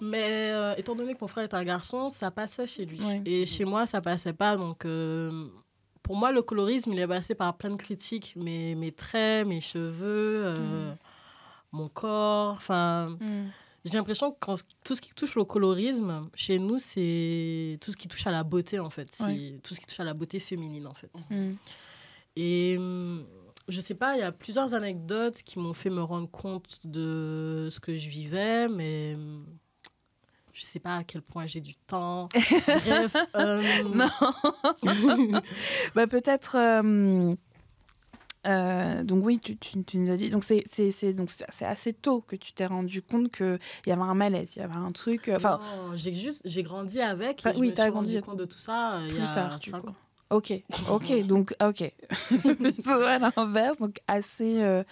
S3: Mais euh, étant donné que mon frère est un garçon, ça passait chez lui.
S1: Ouais.
S3: Et chez moi, ça passait pas. Donc, euh, pour moi, le colorisme, il est passé par plein de critiques. Mes, mes traits, mes cheveux, euh,
S1: Mm.
S3: mon corps. Enfin,
S1: Mm.
S3: J'ai l'impression que quand, tout ce qui touche au colorisme, chez nous, c'est tout ce qui touche à la beauté, en fait. C'est
S1: Ouais.
S3: tout ce qui touche à la beauté féminine, en fait.
S1: Mm.
S3: Et hum, je sais pas, il y a plusieurs anecdotes qui m'ont fait me rendre compte de ce que je vivais, mais hum, je sais pas à quel point j'ai du temps. <laughs> Bref. euh,
S1: Non. <laughs> bah, peut-être. euh, euh, donc oui, tu, tu, tu nous as dit. Donc c'est assez tôt que tu t'es rendu compte que il y avait un malaise, il y avait un truc. euh, Enfin,
S3: j'ai juste j'ai grandi avec.
S1: Bah,
S3: et
S1: oui, t'as grandi
S3: compte de tout ça euh, il y
S1: plus
S3: a
S1: tard, du
S3: cinq
S1: coup.
S3: ans.
S1: ok, ok, donc ok. <laughs> <laughs> À l'inverse, donc assez euh,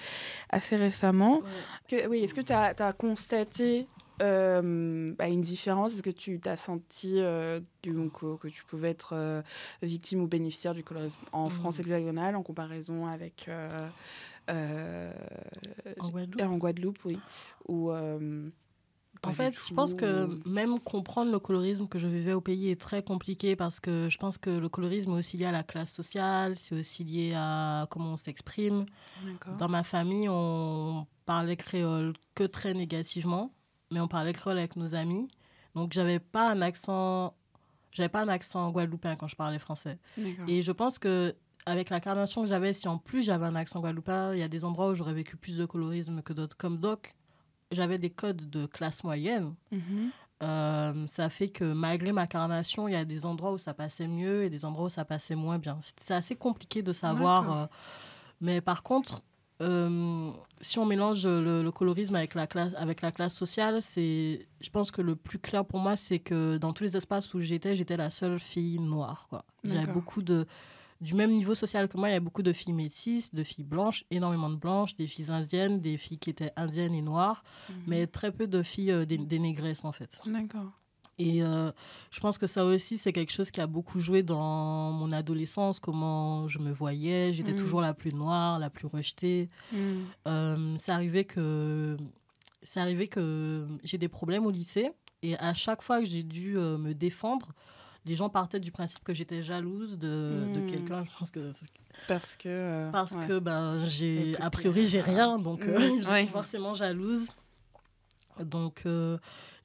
S1: assez récemment. Que- oui, est-ce que tu as, constaté euh, bah, une différence Est-ce que tu t'as senti euh, donc, euh, que tu pouvais être euh, victime ou bénéficiaire du colorisme en
S3: Mhm.
S1: France hexagonale en comparaison avec
S3: En Guadeloupe.
S1: en Guadeloupe, oui ou, pas
S3: En fait, je pense que même comprendre le colorisme que je vivais au pays est très compliqué parce que je pense que le colorisme est aussi lié à la classe sociale, c'est aussi lié à comment on s'exprime. Dans ma famille, on parlait créole que très négativement, mais on parlait créole avec nos amis. Donc j'avais pas un accent, j'avais pas un accent guadeloupéen quand je parlais français. Et je pense que avec la carnation que j'avais, si en plus j'avais un accent guadeloupéen, il y a des endroits où j'aurais vécu plus de colorisme que d'autres. Comme doc, j'avais des codes de classe moyenne.
S1: Mhm.
S3: Euh, ça fait que malgré ma carnation, il y a des endroits où ça passait mieux et des endroits où ça passait moins bien. C'est- assez compliqué de savoir. Euh, mais par contre, euh, si on mélange le, le colorisme avec la classe, avec la classe sociale, c'est, je pense que le plus clair pour moi, c'est que dans tous les espaces où j'étais, j'étais la seule fille noire. Quoi. J'avais
S1: D'accord.
S3: beaucoup de du même niveau social que moi, il y a beaucoup de filles métisses, de filles blanches, énormément de blanches, des filles indiennes, des filles qui étaient indiennes et noires,
S1: Mhm.
S3: mais très peu de filles euh, des, des négresses en fait.
S1: D'accord.
S3: Et euh, je pense que ça aussi, c'est quelque chose qui a beaucoup joué dans mon adolescence, comment je me voyais. J'étais
S1: Mm.
S3: toujours la plus noire, la plus rejetée.
S1: Mhm.
S3: Euh, c'est arrivé que, arrivé que j'ai des problèmes au lycée. Et à chaque fois que j'ai dû euh, me défendre, les gens partaient du principe que j'étais jalouse de, de
S1: Mm.
S3: quelqu'un. Je pense que
S1: Parce que. euh,
S3: parce
S1: ouais.
S3: que ben, j'ai, a priori, j'ai rien, donc euh,
S1: Mm. <laughs>
S3: je
S1: Ouais.
S3: suis forcément jalouse. Donc,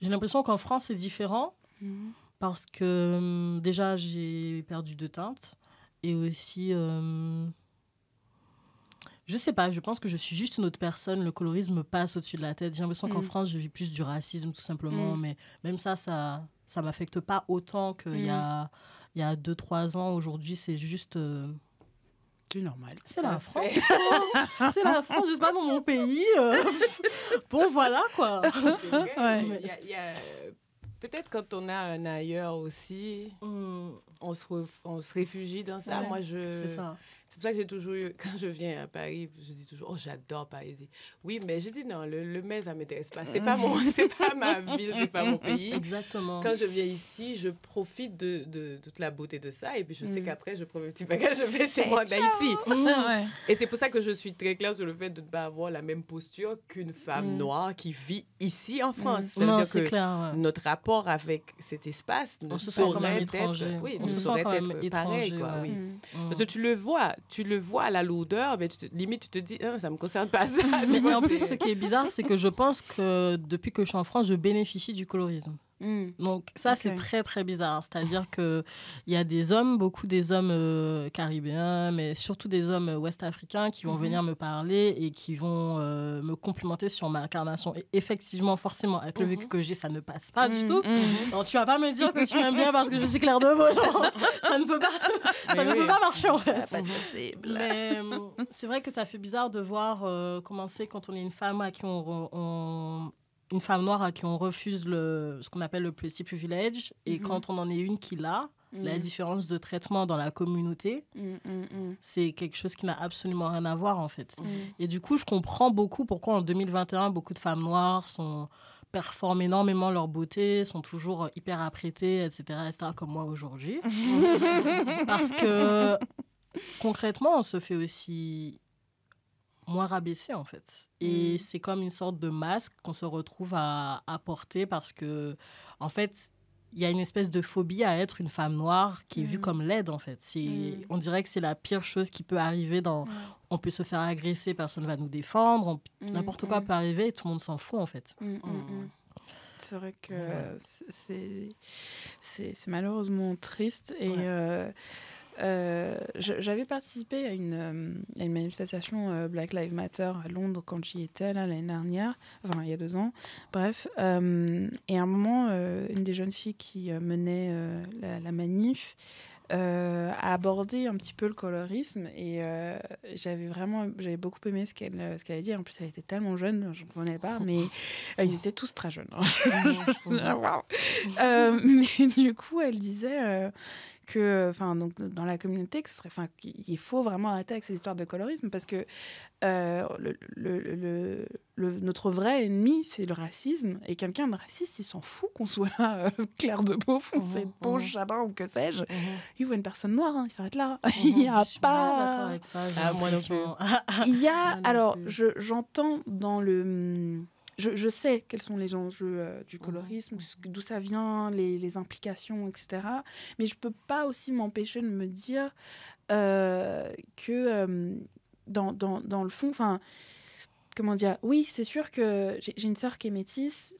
S3: j'ai l'impression qu'en France, c'est différent
S1: Mhm.
S3: parce que hum, déjà, j'ai perdu de teinte et aussi, hum, je sais pas, je pense que je suis juste une autre personne. Le colorisme me passe au-dessus de la tête. J'ai l'impression qu'en
S1: Mm.
S3: France, je vis plus du racisme, tout simplement,
S1: Mm.
S3: mais même ça, ça ça m'affecte pas autant qu'il y a il y a deux trois ans. Aujourd'hui, c'est juste euh,
S2: C'est normal.
S3: C'est la France. c'est la <laughs> France, je sais pas dans mon pays. euh. <laughs> bon, voilà quoi. <laughs>
S2: Ouais. Il y a- il y a, Peut-être quand on a un ailleurs aussi,
S3: Hmm,
S2: on se, ref- on se réfugie dans ça.
S3: Ouais,
S2: Moi, je.
S3: c'est ça.
S2: C'est pour ça que j'ai toujours eu, <laughs> quand je viens à Paris, je dis toujours, oh, j'adore Paris. Je dis, oui, mais je dis, non, le, le mai, ça m'intéresse pas. C'est pas, mon, <laughs> c'est pas ma ville, c'est pas mon pays.
S3: Exactement.
S2: Quand je viens ici, je profite de, de toute la beauté de ça. Et puis, je sais
S1: Mm.
S2: qu'après, je prends un petit bagage, je vais chez moi en Haïti. <laughs> Et c'est pour ça que je suis très claire sur le fait de ne pas avoir la même posture qu'une femme
S1: Mm.
S2: noire qui vit ici en France. Ça veut
S3: non,
S2: dire que
S3: clair. ouais.
S2: notre rapport avec cet espace ne
S3: On se sent comme un étranger.
S2: être, oui,
S3: On
S2: ne
S3: se sent comme
S2: pareil,
S3: étranger,
S2: quoi,
S3: ouais.
S2: oui.
S1: Mm.
S2: Parce que tu le vois, tu le vois à la lourdeur, mais tu te- limite tu te dis, Ah, ça me concerne pas ça. <laughs>
S3: Mais en plus, ce qui est bizarre, c'est que je pense que depuis que je suis en France, je bénéficie du colorisme.
S1: Mm.
S3: Donc ça, c'est très, très bizarre. C'est-à-dire qu'il y a des hommes, beaucoup des hommes euh, caribéens, mais surtout des hommes ouest-africains qui vont
S1: Mhm.
S3: venir me parler et qui vont euh, me complimenter sur ma incarnation. Et effectivement, forcément, avec le
S2: Mhm.
S3: vécu que j'ai, ça ne passe pas du
S1: Mm.
S3: tout. Donc, tu vas pas me dire que tu m'aimes bien parce que je suis claire de beau, genre. ça ne peut pas, <laughs> ça ne
S2: oui.
S3: peut pas marcher en fait.
S1: Pas possible.
S3: Mais euh, c'est vrai que ça fait bizarre de voir euh, commencer quand on est une femme à qui on- une femme noire à qui on refuse le, ce qu'on appelle le petit privilège et
S1: Mhm.
S3: quand on en est une qui l'a, la
S1: Mm.
S3: différence de traitement dans la communauté,
S1: Mm, mm, mm.
S3: c'est quelque chose qui n'a absolument rien à voir en fait.
S1: Mm.
S3: Et du coup, je comprends beaucoup pourquoi en 2021, beaucoup de femmes noires sont performent énormément leur beauté, sont toujours hyper apprêtées, etc., etc., comme moi aujourd'hui. <laughs> Parce que concrètement, on se fait aussi moins rabaisser en fait. Et
S1: Mm.
S3: c'est comme une sorte de masque qu'on se retrouve à, à porter parce que, en fait, il y a une espèce de phobie à être une femme noire qui est vue
S1: Mm.
S3: comme laide en fait. C'est,
S1: Mm.
S3: On dirait que c'est la pire chose qui peut arriver dans... On peut se faire agresser, personne ne va nous défendre, on- n'importe quoi peut arriver et tout le monde s'en fout en fait.
S1: C'est vrai que c'est- c'est malheureusement triste et
S3: Ouais.
S1: euh, j'avais participé à une, euh, à une manifestation euh, Black Lives Matter à Londres quand j'y étais l'année dernière, enfin il y a deux ans. Bref, euh, et à un moment, euh, une des jeunes filles qui euh, menait euh, la, la manif euh, a abordé un petit peu le colorisme et euh, j'avais vraiment j'avais beaucoup aimé ce qu'elle euh, ce qu'elle a dit en plus elle était tellement jeune je ne connais pas mais euh, <laughs> ils étaient tous très jeunes hein. Ah. <laughs> Euh, <laughs> mais du coup elle disait euh, que enfin donc dans la communauté que ce serait enfin qu'il faut vraiment arrêter avec ces histoires de colorisme parce que euh, le, le- le- le- notre vrai ennemi c'est le racisme et quelqu'un de raciste il s'en fout qu'on soit euh, clair de peau foncé de
S3: Mhm,
S1: peau chabin ou que sais-je il voit une personne noire, hein, il s'arrête là. <laughs> Il n'y a
S3: pas avec ça.
S2: Ah, moi non plus.
S1: Il y a. Alors, je- j'entends dans le. Je, je sais quels sont les enjeux euh, du colorisme, d'où ça vient, les, les implications, etc. Mais je peux pas aussi m'empêcher de me dire euh, que euh, dans, dans, dans le fond, enfin, comment dire, oui, c'est sûr que j'ai j'ai une sœur qui est métisse.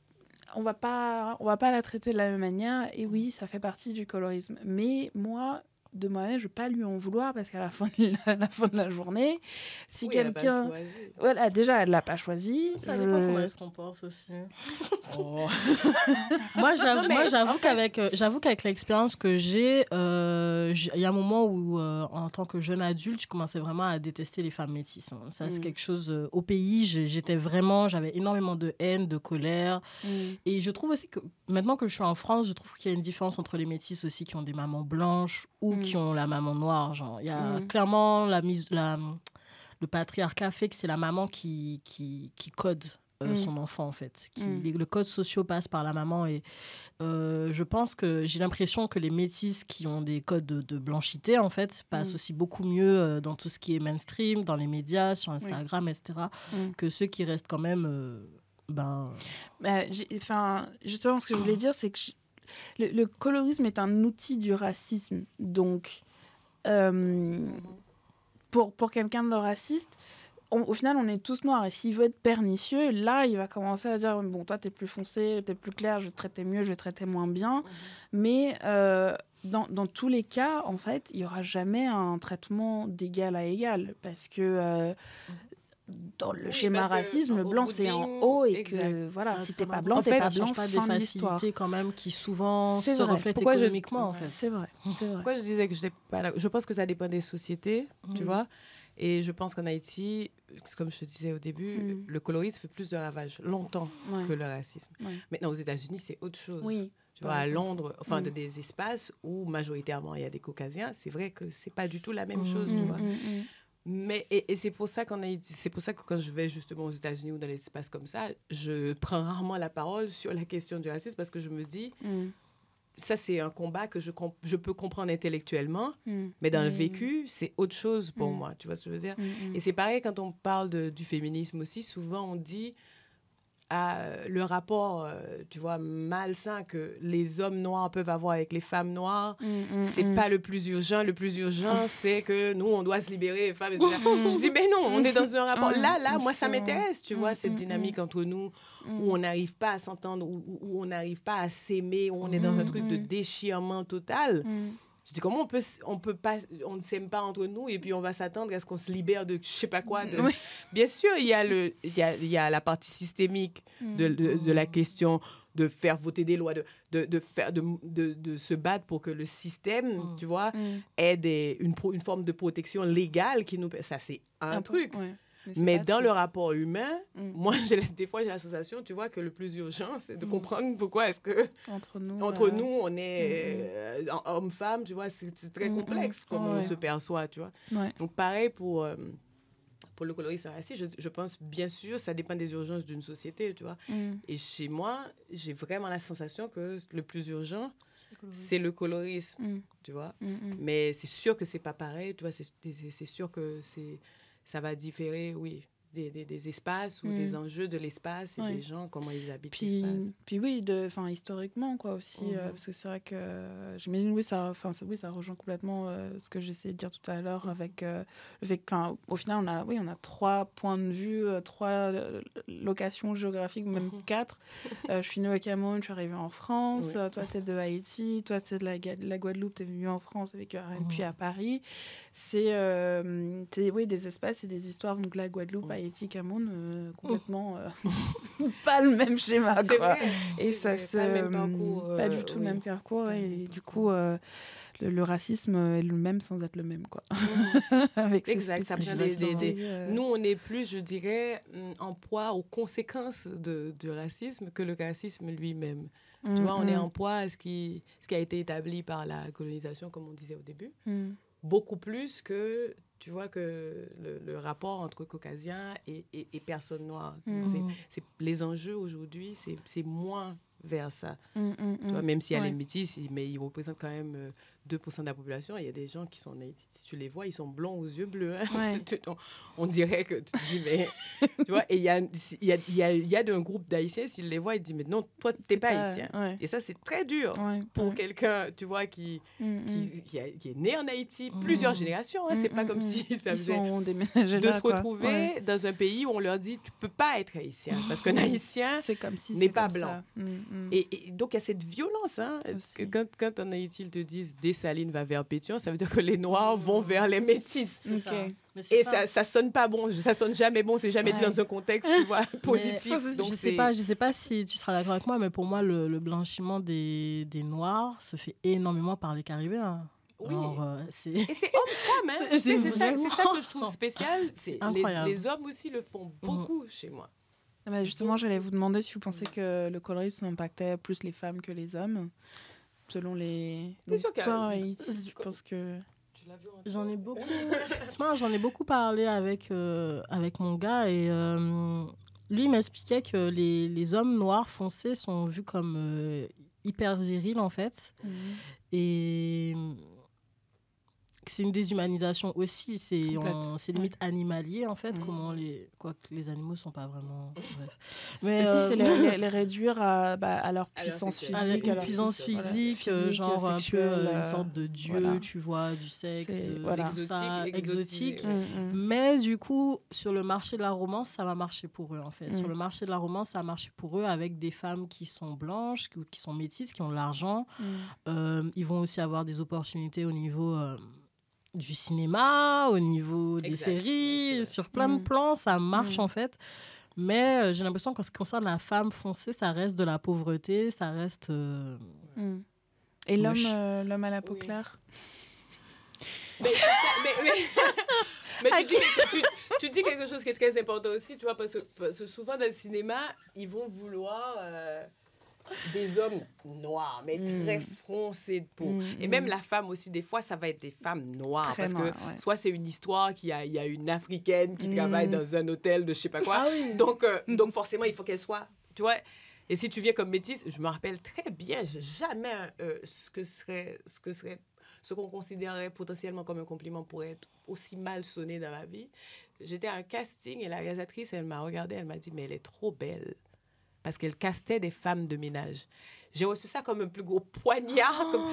S1: On va pas, on va pas la traiter de la même manière. Et oui, ça fait partie du colorisme. Mais moi, de moi-même, je vais pas lui en vouloir parce qu'à la fin de la, la fin de la journée, si
S2: Oui, elle a pas
S1: quelqu'un, voilà, déjà, elle l'a pas choisi.
S3: Ça dépend comment elle se comporte aussi. <laughs> moi, j'avoue,
S2: Non, mais
S3: moi, j'avoue
S2: en fait-
S3: qu'avec, euh, j'avoue qu'avec l'expérience que j'ai, euh, il y a un moment où, euh, en tant que jeune adulte, je commençais vraiment à détester les femmes métisses. hein. Ça, c'est
S1: Mm.
S3: quelque chose. euh, au pays, j'étais vraiment, j'avais énormément de haine, de colère.
S1: Mm.
S3: Et je trouve aussi que maintenant que je suis en France, je trouve qu'il y a une différence entre les métisses aussi qui ont des mamans blanches ou
S1: Mm.
S3: qui ont la maman noire. Genre, il y a
S1: Mm.
S3: clairement la mise, la, le patriarcat fait que c'est la maman qui, qui, qui code euh,
S1: Mm.
S3: son enfant en fait. Qui, les- le code social passe par la maman et euh, je pense que j'ai l'impression que les métisses qui ont des codes de, de blanchité en fait passent aussi beaucoup mieux euh, dans tout ce qui est mainstream, dans les médias, sur Instagram, etc. Que ceux qui restent quand même euh, ben
S1: Bah, Enfin, justement, ce que je voulais dire, c'est que le, le colorisme est un outil du racisme. Donc, euh, pour, pour quelqu'un de raciste, on- au final, on est tous noirs. Et s'il veut être pernicieux, là, il va commencer à dire Bon, toi, t'es plus foncé, t'es plus clair, je vais te traiter mieux, je vais te traiter moins bien. Mais euh, dans, dans tous les cas, en fait, il y aura jamais un traitement d'égal à égal. Parce que. euh, dans le
S2: Oui,
S1: schéma racisme, le blanc c'est en haut et
S2: exact.
S1: que voilà,
S3: Ah,
S1: si t'es pas blanc,
S2: En
S1: t'es
S2: fait,
S1: pas blanc.
S3: change pas des
S1: fin de l'histoire.
S3: facilités quand même qui souvent se
S1: vrai.
S3: reflètent
S2: Pourquoi je-
S3: économiquement en fait.
S1: C'est vrai, c'est vrai.
S2: Pourquoi je disais que je pas là Je pense que ça dépend des sociétés, tu
S3: Mhm.
S2: vois. Et je pense qu'en Haïti, comme je te disais au début,
S1: Mhm.
S2: le colorisme fait plus de ravage longtemps
S1: Ouais.
S2: que le racisme.
S1: Ouais.
S2: Maintenant, aux États-Unis, c'est autre chose.
S1: Oui.
S2: Tu vois, à. Londres, enfin,
S1: Mm.
S2: de des espaces où majoritairement il y a des Caucasiens, c'est vrai que c'est pas du tout la même
S3: Mm,
S2: chose, tu
S1: Mm,
S2: vois. Mais et, et c'est pour ça Haïti, c'est pour ça que quand je vais justement aux États-Unis ou dans les espaces comme ça, je prends rarement la parole sur la question du racisme parce que je me dis,
S1: Mm,
S2: ça c'est un combat que je je peux comprendre intellectuellement,
S1: mm.
S2: mais dans le
S1: Mm,
S2: vécu, c'est autre chose pour moi. Tu vois ce que je veux dire? Et c'est pareil quand on parle de- du féminisme aussi. Souvent, on dit à le rapport, euh, tu vois, malsain que les hommes noirs peuvent avoir avec les femmes noires.
S1: Mm, mm,
S2: C'est
S1: mm.
S2: pas le plus urgent. Le plus urgent, c'est que nous, on doit se libérer, les femmes. <laughs> Je dis, mais non, on est dans un rapport.
S1: Mm,
S2: Là, là, moi, ça m'intéresse, tu vois,
S1: Mm,
S2: cette
S1: mm,
S2: dynamique entre nous où on n'arrive pas à s'entendre, où, où- on n'arrive pas à s'aimer, où on est dans un truc de déchirement total.
S1: Mm.
S2: Je dis comment on peut on peut pas on ne s'aime pas entre nous et puis on va s'attendre à ce qu'on se libère de je sais pas quoi de...
S1: Oui.
S2: Bien sûr, il y a le il y a, il y a la partie systémique de, de, de la question de faire voter des lois de de, de faire de, se battre pour que le système,
S3: Mm.
S2: tu vois,
S1: Mm.
S2: ait des, une pro- une forme de protection légale qui nous ça c'est un,
S1: Un
S2: truc.
S1: peu, ouais.
S2: Mais dans
S1: tout.
S2: le rapport humain,
S1: Mm.
S2: moi, <laughs> des fois, j'ai la sensation, tu vois, que le plus urgent, c'est de
S1: Mm.
S2: comprendre pourquoi est-ce que
S1: entre nous, <laughs>
S2: entre
S1: euh,
S2: nous, on est euh, homme-femme, tu vois, c'est très
S1: Mm, mm.
S2: complexe comment
S1: Ouais.
S2: on se perçoit, tu vois.
S1: ouais.
S2: Donc, pareil pour, euh, pour le colorisme raciste, je, je pense, bien sûr, ça dépend des urgences d'une société, tu vois.
S1: Mm.
S2: Et chez moi, j'ai vraiment la sensation que le plus urgent, c'est le colorisme,
S1: Mm.
S2: tu vois.
S1: Mm, mm.
S2: Mais c'est sûr que c'est pas pareil, tu vois, c'est sûr que c'est ça va différer, oui, des, des, des espaces ou
S1: Mm.
S2: des enjeux de l'espace et
S1: Ouais.
S2: des gens, comment ils habitent
S1: Puis,
S2: l'espace.
S1: puis oui, de, enfin historiquement quoi aussi, euh,
S2: Mhm.
S1: parce que c'est vrai que euh, j'imagine oui ça, oui ça rejoint complètement euh, ce que j'essayais de dire tout à l'heure
S2: Mhm.
S1: avec le fait qu'au au final on a oui on a trois points de vue, trois locations géographiques, même
S2: Mhm.
S1: quatre. <laughs> Je suis née au Cameroun, je suis arrivée en France.
S2: Oui.
S1: Toi t'es de Haïti, toi t'es de la, la Guadeloupe, t'es venue en France avec Rennes puis à Paris. C'est c'est, oui des espaces et des histoires donc la Guadeloupe,
S2: Mhm.
S1: Haïti, Cameroun euh, complètement euh, <laughs> pas le même schéma quoi.
S2: vrai.
S1: Et ça
S2: vrai,
S1: se.
S2: pas le même parcours,
S1: pas du tout
S2: oui.
S1: le même parcours. Et
S2: du
S1: coup, le, le racisme est le même sans être le même, quoi. <laughs> Avec
S2: Exact, ça des- des- des- Nous, on est plus, je dirais, hum, en proie aux conséquences de, du racisme que le racisme lui-même. Tu vois, on est
S1: mm,
S2: en proie à ce qui, ce qui a été établi par la colonisation, comme on disait au début,
S1: mm,
S2: beaucoup plus que, tu vois, que le, le rapport entre caucasiens et, et, et personnes noires.
S1: Mm.
S2: C'est- c'est- les enjeux aujourd'hui, c'est moins vers ça.
S1: mm, mm,
S2: Tu vois, même s'il y a
S1: Ouais.
S2: les métis, mais ils représentent quand même euh, 2% de la population. Il y a des gens qui sont nés, si tu les vois, ils sont blonds aux yeux bleus. hein.
S1: Ouais. <laughs>
S2: On, on dirait que tu te dis, mais. <laughs> tu vois, et il y a, y, a, y, a, y a d'un groupe d'Haïtiens, s'ils les voient, ils disent, mais non, toi, tu n'es pas haïtien.
S1: Ouais.
S2: Et ça, c'est très dur
S1: Ouais,
S2: pour quelqu'un, tu vois, qui,
S1: Mm, mm.
S2: qui, qui, a- qui est né en Haïti,
S3: Mm.
S2: plusieurs générations. Hein, c'est
S1: Mm,
S2: pas
S1: mm,
S2: comme
S1: mm.
S2: si ça
S1: Ils
S2: faisait de
S1: là,
S2: se retrouver dans un pays où on leur dit, tu peux pas être haïtien. <laughs> Parce qu'un haïtien,
S1: C'est comme si
S2: n'est
S1: c'est
S2: pas blanc. et, et donc, il y a cette violence. Hein, quand en Haïti, ils te disent Dessalines va vers Pétion, ça veut dire que les Noirs vont vers les métis.
S3: Ça.
S2: Et ça, ça sonne pas bon, ça sonne jamais bon, c'est jamais dit dans un contexte tu vois, <laughs> positif. donc
S3: je sais pas, je sais pas si tu seras d'accord avec moi, mais pour moi, le, le blanchiment des, des Noirs se fait énormément par les Caribéens.
S2: Oui.
S3: Alors, euh, c'est
S2: Et c'est homme-femme, hein. <laughs>
S3: C'est-
S2: C'est
S3: c'est
S2: c'est ça, c'est ça que je trouve spécial. <laughs> C'est les,
S3: incroyable.
S2: les hommes aussi le font beaucoup chez moi.
S1: Ah bah, justement, j'allais vous demander si vous pensez que le colorisme impactait plus les femmes que les hommes, selon les.
S2: Sûr
S1: toi, Haïti, je pense que.
S3: J'en ai beaucoup. <laughs> J'en ai beaucoup parlé avec, euh, avec mon gars et euh, lui il m'expliquait que les, les hommes noirs foncés sont vus comme euh, hyper virils en fait et que c'est une déshumanisation aussi. C'est c'est limite animalier en fait.
S1: Mhm.
S3: Comment les quoi que les animaux sont pas vraiment. bref. <laughs>
S1: Mais
S3: Mais
S1: si,
S3: euh,
S1: c'est les, <laughs> réduire à, bah, à leur puissance physique.
S3: avec
S1: à
S3: une
S1: leur
S3: puissance
S1: physique, voilà.
S3: physique,
S1: Physique,
S3: genre un peu
S1: sexuelle,
S3: euh, une
S1: euh,
S3: sorte de dieu,
S1: voilà.
S3: tu vois, du sexe, de,
S1: voilà.
S3: tout ça,
S2: Exotique,
S3: exotique.
S1: Mm, mm.
S3: Mais du coup, sur le marché de la romance, ça va marcher pour eux, en fait.
S1: Mm.
S3: Sur le marché de la romance, ça a marché pour eux avec des femmes qui sont blanches, qui, qui sont métisses, qui ont de l'argent.
S1: Mm.
S3: Euh, ils vont aussi avoir des opportunités au niveau euh, du cinéma, au niveau des
S2: Exact,
S3: séries, sur plein de
S1: Mm.
S3: plans, ça marche
S1: Mm.
S3: en fait. Mais euh, j'ai l'impression qu'en ce qui concerne la femme foncée, ça reste de la pauvreté, ça reste. euh,
S1: Mm. Et l'homme, euh, l'homme à la peau
S2: Oui.
S1: claire
S2: Mais, c'est ça, mais, mais- <laughs> mais tu, dis, tu- tu dis quelque chose qui est très important aussi, tu vois, parce que, parce que souvent dans le cinéma, ils vont vouloir euh, des hommes noirs, mais
S1: Mm.
S2: très foncés de peau.
S1: Mm,
S2: Et
S1: mm.
S2: même la femme aussi, des fois, ça va être des femmes noires.
S1: Très
S2: parce que
S1: ouais.
S2: soit c'est une histoire qu'il y y a une Africaine qui
S1: Mm.
S2: travaille dans un hôtel de je sais pas quoi.
S1: Ah oui.
S2: Donc, euh, donc forcément, il faut qu'elle soit, tu vois. Et si tu viens comme métisse, je me rappelle très bien, jamais euh, ce que serait, ce que serait, ce qu'on considérerait potentiellement comme un compliment pourrait être aussi mal sonné dans ma vie. J'étais à un casting et la réalisatrice, elle m'a regardée, elle m'a dit, mais elle est trop belle. Parce qu'elle castait des femmes de ménage. J'ai reçu ça comme un plus gros poignard. comme-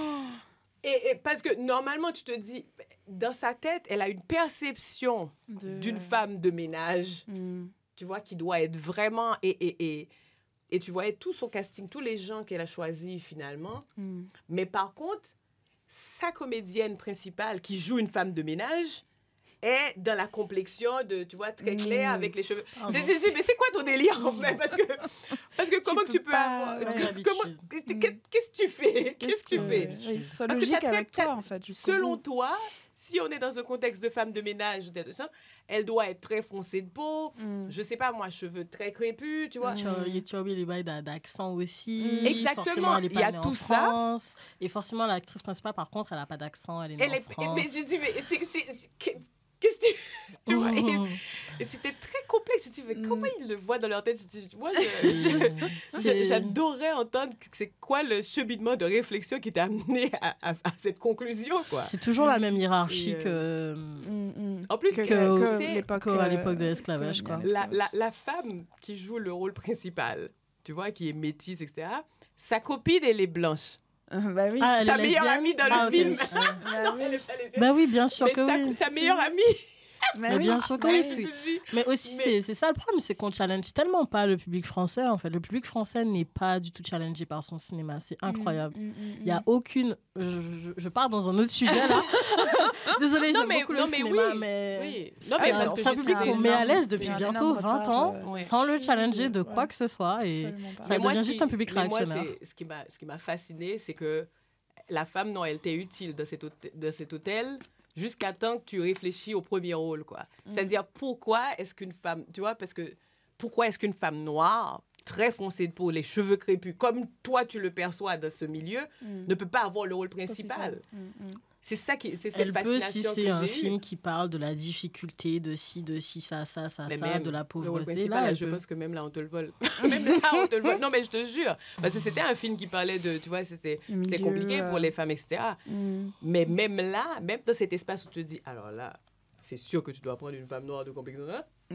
S2: Et, et parce que normalement, tu te dis, dans sa tête, elle a une perception
S1: De-
S2: d'une femme de ménage
S1: Mm.
S2: tu vois, qui doit être vraiment. Et, et, et, et tu voyais tout son casting, tous les gens qu'elle a choisis finalement.
S1: Mm.
S2: Mais par contre, sa comédienne principale, qui joue une femme de ménage, est dans la complexion de, tu vois, très claire
S1: Mm.
S2: avec les cheveux.
S3: Ah
S2: J'ai dit, mais c'est quoi ton délire en fait? Parce que, <laughs> parce que comment
S1: peux
S2: que tu peux avoir.
S3: L'habitude.
S2: qu'est-ce qu'est- qu'est-ce que tu fais? Qu'est-ce que tu fais?
S1: oui,
S2: Parce que t'as très-
S1: toi, en fait.
S2: Selon toi, si on est dans un contexte de femme de ménage, elle doit être très foncée de peau.
S1: Mm.
S2: Je sais pas, moi, cheveux très crépus, tu vois.
S3: Tu as, tu as oublié les bails d'a- d'accent aussi.
S2: Mm. Exactement. Il y a tout ça.
S3: Et forcément, l'actrice principale, par contre, elle n'a pas d'accent. Elle est née
S2: Elle
S3: en
S2: est,
S3: France.
S2: mais je dis, mais c'est- c'est- c'est- qu'est- qu'est-ce que tu, <laughs> tu vois? Et, et c'était très complexe. Je dis, mais
S1: Mm.
S2: comment ils le voient dans leur tête? Je dis, moi, je- j'adorais entendre que c'est quoi le cheminement de réflexion qui t'a amené à, à- à cette conclusion, quoi.
S3: C'est toujours la même hiérarchie
S2: Et,
S3: que,
S1: Mm, mm.
S2: En plus,
S1: Que-
S3: que-
S2: sais,
S1: l'époque,
S3: qu'à
S1: euh,
S3: l'époque de l'esclavage. quoi.
S1: coloniale.
S2: la, la, la femme qui joue le rôle principal, tu vois, qui est métisse, etc., sa copine, elle est blanche.
S1: Bah oui.
S3: Ah,
S2: Sa meilleure amie dans
S3: Ah,
S2: le
S3: ok.
S2: film. <laughs>
S3: Ouais.
S1: Bah
S2: Non, elle est pas.
S3: Bah oui, bien sûr
S2: Mais
S3: que
S2: sa,
S3: oui.
S2: sa meilleure amie.
S3: Mais
S1: oui.
S3: bien sûr oui.
S2: je dis,
S3: Mais aussi,
S2: Mais-
S3: c'est- c'est ça le problème, c'est qu'on challenge tellement pas le public français, en fait. Le public français n'est pas du tout challengé par son cinéma. C'est incroyable.
S1: Mm, mm, mm,
S3: Il n'y a
S1: mm.
S3: aucune... Je, je- je pars dans un autre sujet, là. <laughs> <laughs> Désolée, j'aime
S2: mais-
S3: beaucoup
S2: non,
S3: le
S2: mais
S3: cinéma,
S2: oui,
S3: mais...
S2: Oui.
S3: C'est
S2: Non, mais
S3: un-
S2: parce que
S3: c'est un public qu'on met à l'aise depuis
S1: a
S3: bientôt
S1: énorme
S3: 20 ans,
S1: retard,
S2: Ouais.
S3: sans le challenger de
S1: Ouais.
S3: quoi que ce soit. Et ça
S2: Mais moi,
S3: devient juste
S2: qui-
S3: un public
S2: mais moi,
S3: réactionnaire.
S2: ce qui m'a fasciné, c'est que la femme, non, elle était utile dans cet hôtel, dans cet hôtel jusqu'à temps que tu réfléchis au premier rôle, quoi.
S1: Mm.
S2: C'est-à-dire, pourquoi est-ce qu'une femme... Tu vois, parce que... Pourquoi est-ce qu'une femme noire, très foncée de peau, les cheveux crépus, comme toi tu le perçois dans ce milieu,
S1: Mm.
S2: ne peut pas avoir le rôle principal?
S1: Mm.
S2: C'est ça qui... C'est cette
S3: Elle peut si c'est un film qui parle de la difficulté de ci, de ci, ça, ça, ça,
S2: Mais
S3: ça,
S2: même
S3: de la pauvreté. Là, elle
S2: je
S3: peut-
S2: pense que même là, on te le vole. <laughs> <laughs> même là, on te le vole. Non, mais je te jure. Parce que c'était un film qui parlait de, tu vois, c'était c'était compliqué pour
S1: euh,
S2: les femmes, etc.
S1: Mm.
S2: Mais même là, même dans cet espace où tu te dis, alors là, c'est sûr que tu dois prendre une femme noire de complexion.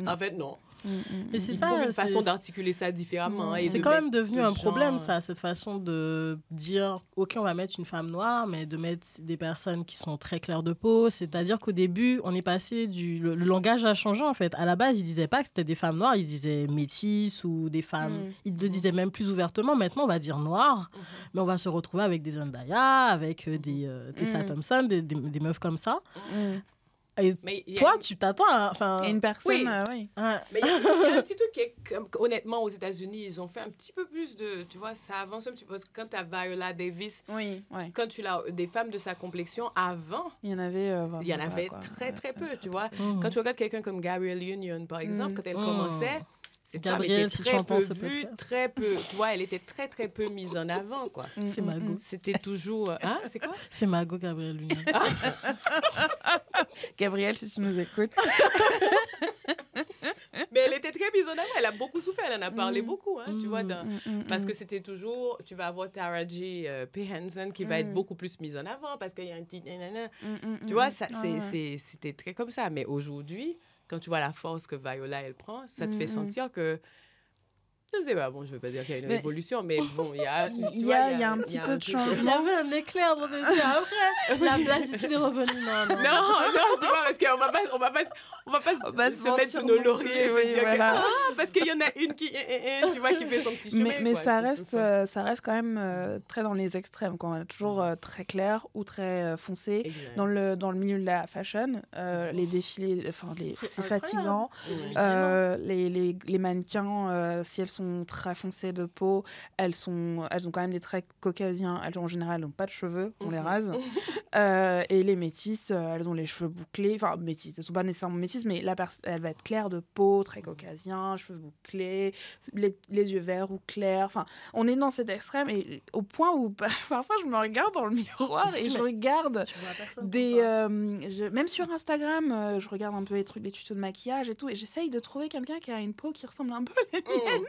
S1: Mm.
S2: En fait, non.
S1: Mm, mm,
S3: Et c'est
S2: Il
S3: ça,
S2: une façon d'articuler ça différemment.
S3: C'est quand même devenu
S2: de
S3: un
S2: gens,
S3: problème, ça, cette façon de dire, OK, on va mettre une femme noire, mais de mettre des personnes qui sont très claires de peau. C'est-à-dire qu'au début, on est passé du... Le, le langage a changé, en fait. À la base, ils disaient pas que c'était des femmes noires, ils disaient métisses ou des femmes...
S1: Mm.
S3: Ils le disaient même plus ouvertement. Maintenant, on va dire noir,
S2: Mhm.
S3: mais on va se retrouver avec des Zendaya, avec euh, des euh, Tessa
S1: Mm.
S3: Thompson, des, des, des meufs comme ça.
S1: Mm.
S3: Toi,
S2: une-
S3: tu t'attends à... Enfin,
S1: une personne,
S2: Oui.
S1: euh, oui. <laughs>
S2: Mais il y, a- il y a un petit truc qui est, comme- honnêtement, aux États-Unis, ils ont fait un petit peu plus de, tu vois, ça avance un petit peu. Parce que quand tu as Viola Davis,
S1: Oui, ouais.
S2: quand tu as des femmes de sa complexion, avant,
S1: Il y en avait. euh,
S2: il y en avait
S1: quoi.
S2: très, très peu, tu vois.
S3: mhm.
S2: Quand tu regardes quelqu'un comme Gabrielle Union, par exemple,
S1: Mm.
S2: quand elle
S3: Mm.
S2: commençait, femme
S3: Gabrielle, si
S2: très
S3: tu entends
S2: peu
S3: ce
S2: vue,
S3: podcast.
S2: très peu, tu vois, elle était très, très peu mise en avant, quoi.
S1: Mm,
S3: C'est
S1: mm,
S3: ma
S1: mm.
S3: go.
S2: C'était toujours... Hein, c'est quoi?
S3: C'est Margot Gabriel Lunion. <laughs>
S1: Gabrielle, si tu nous écoutes. <laughs>
S2: Mais elle était très mise en avant, elle a beaucoup souffert, elle en a parlé
S1: Mm.
S2: beaucoup, hein, tu vois, dans-
S1: Mm, mm,
S2: Parce
S1: mm.
S2: que c'était toujours, tu vas avoir Tara J. euh, P. Henson qui va
S1: Mm.
S2: être beaucoup plus mise en avant parce qu'il y a un petit...
S1: Mm, mm,
S2: Tu
S1: mm,
S2: vois,
S1: mm. Ah
S2: c'est, c'est- c'était très comme ça. Mais aujourd'hui, quand tu vois la force que Viola, elle prend, ça te
S1: Mm,
S2: fait
S1: mm.
S2: sentir que Je sais pas, bon, je veux pas dire qu'il y a une
S1: Mais-
S2: révolution, mais bon, il y a, <laughs>
S1: Il y a- il y a un petit peu de changement.
S3: Il y avait un éclair dans les yeux. Après, <laughs> la platitude est revenue. Non, non.
S2: Non, <laughs> non, tu vois, parce qu'on va pas, on va pas, on va pas,
S1: On va
S2: se, mettre sur nos lauriers et se dire
S1: voilà.
S2: que, ah, parce qu'il y en a une qui, eh, eh, eh, tu vois, qui fait son petit chemin.
S1: Mais, mais
S2: quoi,
S1: ça reste, euh, ça reste quand même euh, très dans les extrêmes, quand même. toujours euh, très clair ou très euh, foncé. Dans le, dans le milieu de la fashion, euh, les défilés, enfin, les-
S3: C'est
S1: fatigant. Les, mannequins, si elles sont très foncées de peau, elles, sont, elles ont quand même des traits caucasiens. Elles, en général, n'ont pas de cheveux, on les
S2: Mhm.
S1: rase. <laughs> Euh, et les métisses, euh, elles ont les cheveux bouclés. Enfin, métisses, elles ne sont pas nécessairement métisses, mais la elle va être claire de peau, très caucasien, cheveux bouclés, les, les yeux verts ou clairs. Enfin, on est dans cet extrême et au point où <laughs> parfois je me regarde dans le miroir et je regarde des euh, je- même sur Instagram euh, je regarde un peu les trucs les tutos de maquillage et tout et j'essaye de trouver quelqu'un qui a une peau qui ressemble un peu à la mienne
S2: Mm.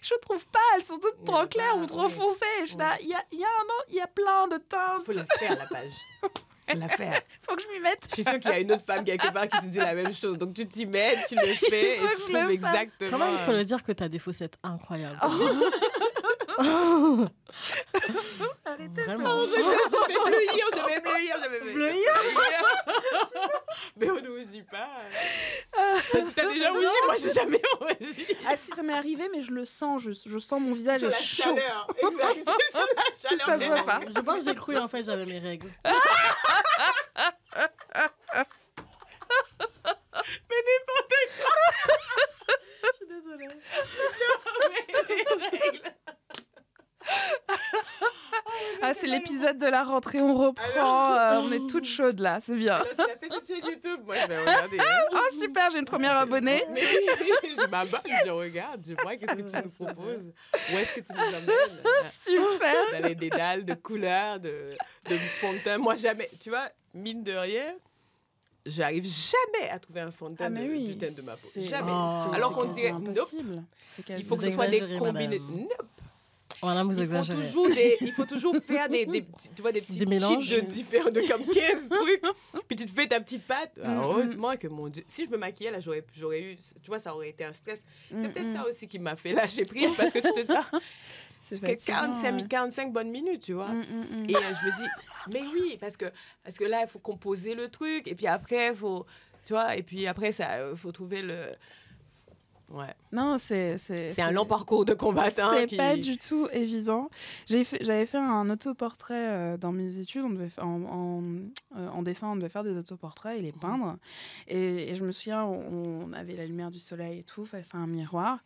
S1: Je trouve pas elles sont toutes trop claires
S2: bah,
S1: ou trop foncées je suis là il y a, il y a un an il y a plein de teintes
S2: Faut la faire, la page. <laughs> Faut la faire. <laughs>
S1: faut que je m'y mette
S2: Je suis sûre qu'il y a une autre femme quelque part qui se dit la même chose. Donc tu t'y mets, tu le <laughs> fais et tu trouves exactement.
S3: Comment il faut le dire que t'as des faussettes incroyables <laughs> Vraiment.
S2: Je vais bleuir, je vais bleuir, je vais bleuir. <laughs> Mais on ne rougit pas. <laughs> T'as déjà rougi Moi, j'ai jamais rougi.
S1: ah si ça m'est arrivé mais je le sens je, je sens mon visage
S2: C'est
S1: est
S2: la
S1: chaud
S2: chaleur. Exact. C'est la chaleur.
S1: Ça se voit pas.
S3: Je pense que j'ai cru en fait j'avais mes règles. Je suis désolée.
S1: Ah c'est l'épisode de la rentrée on reprend euh, on est toutes chaudes là c'est bien
S2: Tu as fait cette chaîne YouTube Moi, je vais regarder. hein.
S1: oh super j'ai une première abonnée
S2: Mais oui, je m'abonne, je regarde, je vois qu'est-ce que tu nous proposes. Où est-ce que tu nous emmènes?
S1: Super
S2: Dans les dédales de couleurs, de, de fond de teint. Moi, jamais. Tu vois, mine de rien, j'arrive jamais à trouver un fond de teint
S1: ah
S2: de-
S1: oui
S2: du teint de ma peau. Jamais.
S3: Oh.
S2: Alors qu'on dirait, nope. Il faut que ce soit des
S3: madame.
S2: Nope.
S3: Vous
S2: Il faut,
S3: exagérez.
S2: toujours des, il faut toujours faire des, des, petits- tu vois, des petits
S3: Des mélanges.
S2: de différents, de comme 15 trucs. Puis tu te fais ta petite pâte. Alors,
S1: Mm, mm.
S2: heureusement que mon Dieu, si je me maquillais là, j'aurais, j'aurais eu, tu vois, ça aurait été un stress. C'est
S1: Mm,
S2: peut-être ça aussi qui m'a fait lâcher prise parce que tu te dis, ah,
S1: C'est
S2: que
S1: fatigant,
S2: 45,
S1: ouais.
S2: mi- 45 bonnes minutes, tu vois.
S1: Mm, mm, mm.
S2: Et euh, je me dis, mais oui, parce que, parce que là, il faut composer le truc. Et puis après, il faut, tu vois, et puis après, il faut trouver le. Ouais.
S1: Non, c'est c'est
S2: C'est un long parcours de combattant.
S1: C'est
S2: qui...
S1: pas du tout évident. J'ai fait- J'avais fait un autoportrait euh, dans mes études. On devait en, en, euh, en dessin, on devait faire des autoportraits et les peindre. Et, et je me souviens, on, on avait la lumière du soleil et tout face à un miroir.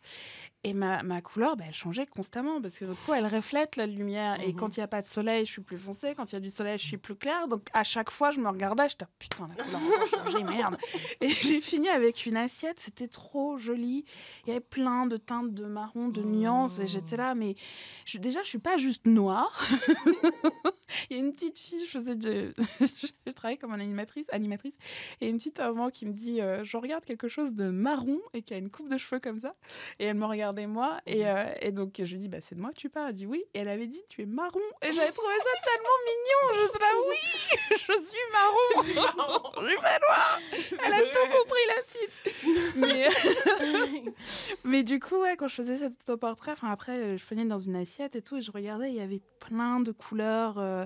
S1: Et ma, ma couleur, bah, elle changeait constamment parce que notre peau, elle reflète la lumière. Et
S2: Mhm.
S1: quand il n'y a pas de soleil, je suis plus foncée. Quand il y a du soleil, je suis plus claire. Donc à chaque fois, je me regardais, je disais putain, la couleur a changé, merde. Et <laughs> j'ai fini avec une assiette, c'était trop joli. Il y avait plein de teintes de marron, de nuances. Et j'étais là, mais je, déjà, je suis pas juste noire. <laughs> Il y a une petite fille, je faisais de... <laughs> je travaillais comme une animatrice, animatrice, et une petite maman qui me dit, euh, je regarde quelque chose de marron et qui a une coupe de cheveux comme ça. Et elle me regardait moi, et, euh, et donc je lui dis, bah, c'est de moi que tu parles. Elle dit oui, et elle avait dit, tu es marron. Et j'avais trouvé ça tellement mignon. Je suis là, oui, <laughs> je suis marron. je suis pas noire. Elle a tout compris, la petite. <laughs> Mais, <laughs> mais du coup, ouais, quand je faisais cet autoportrait, enfin après, je prenais dans une assiette et tout, et je regardais, il y avait plein de couleurs, euh,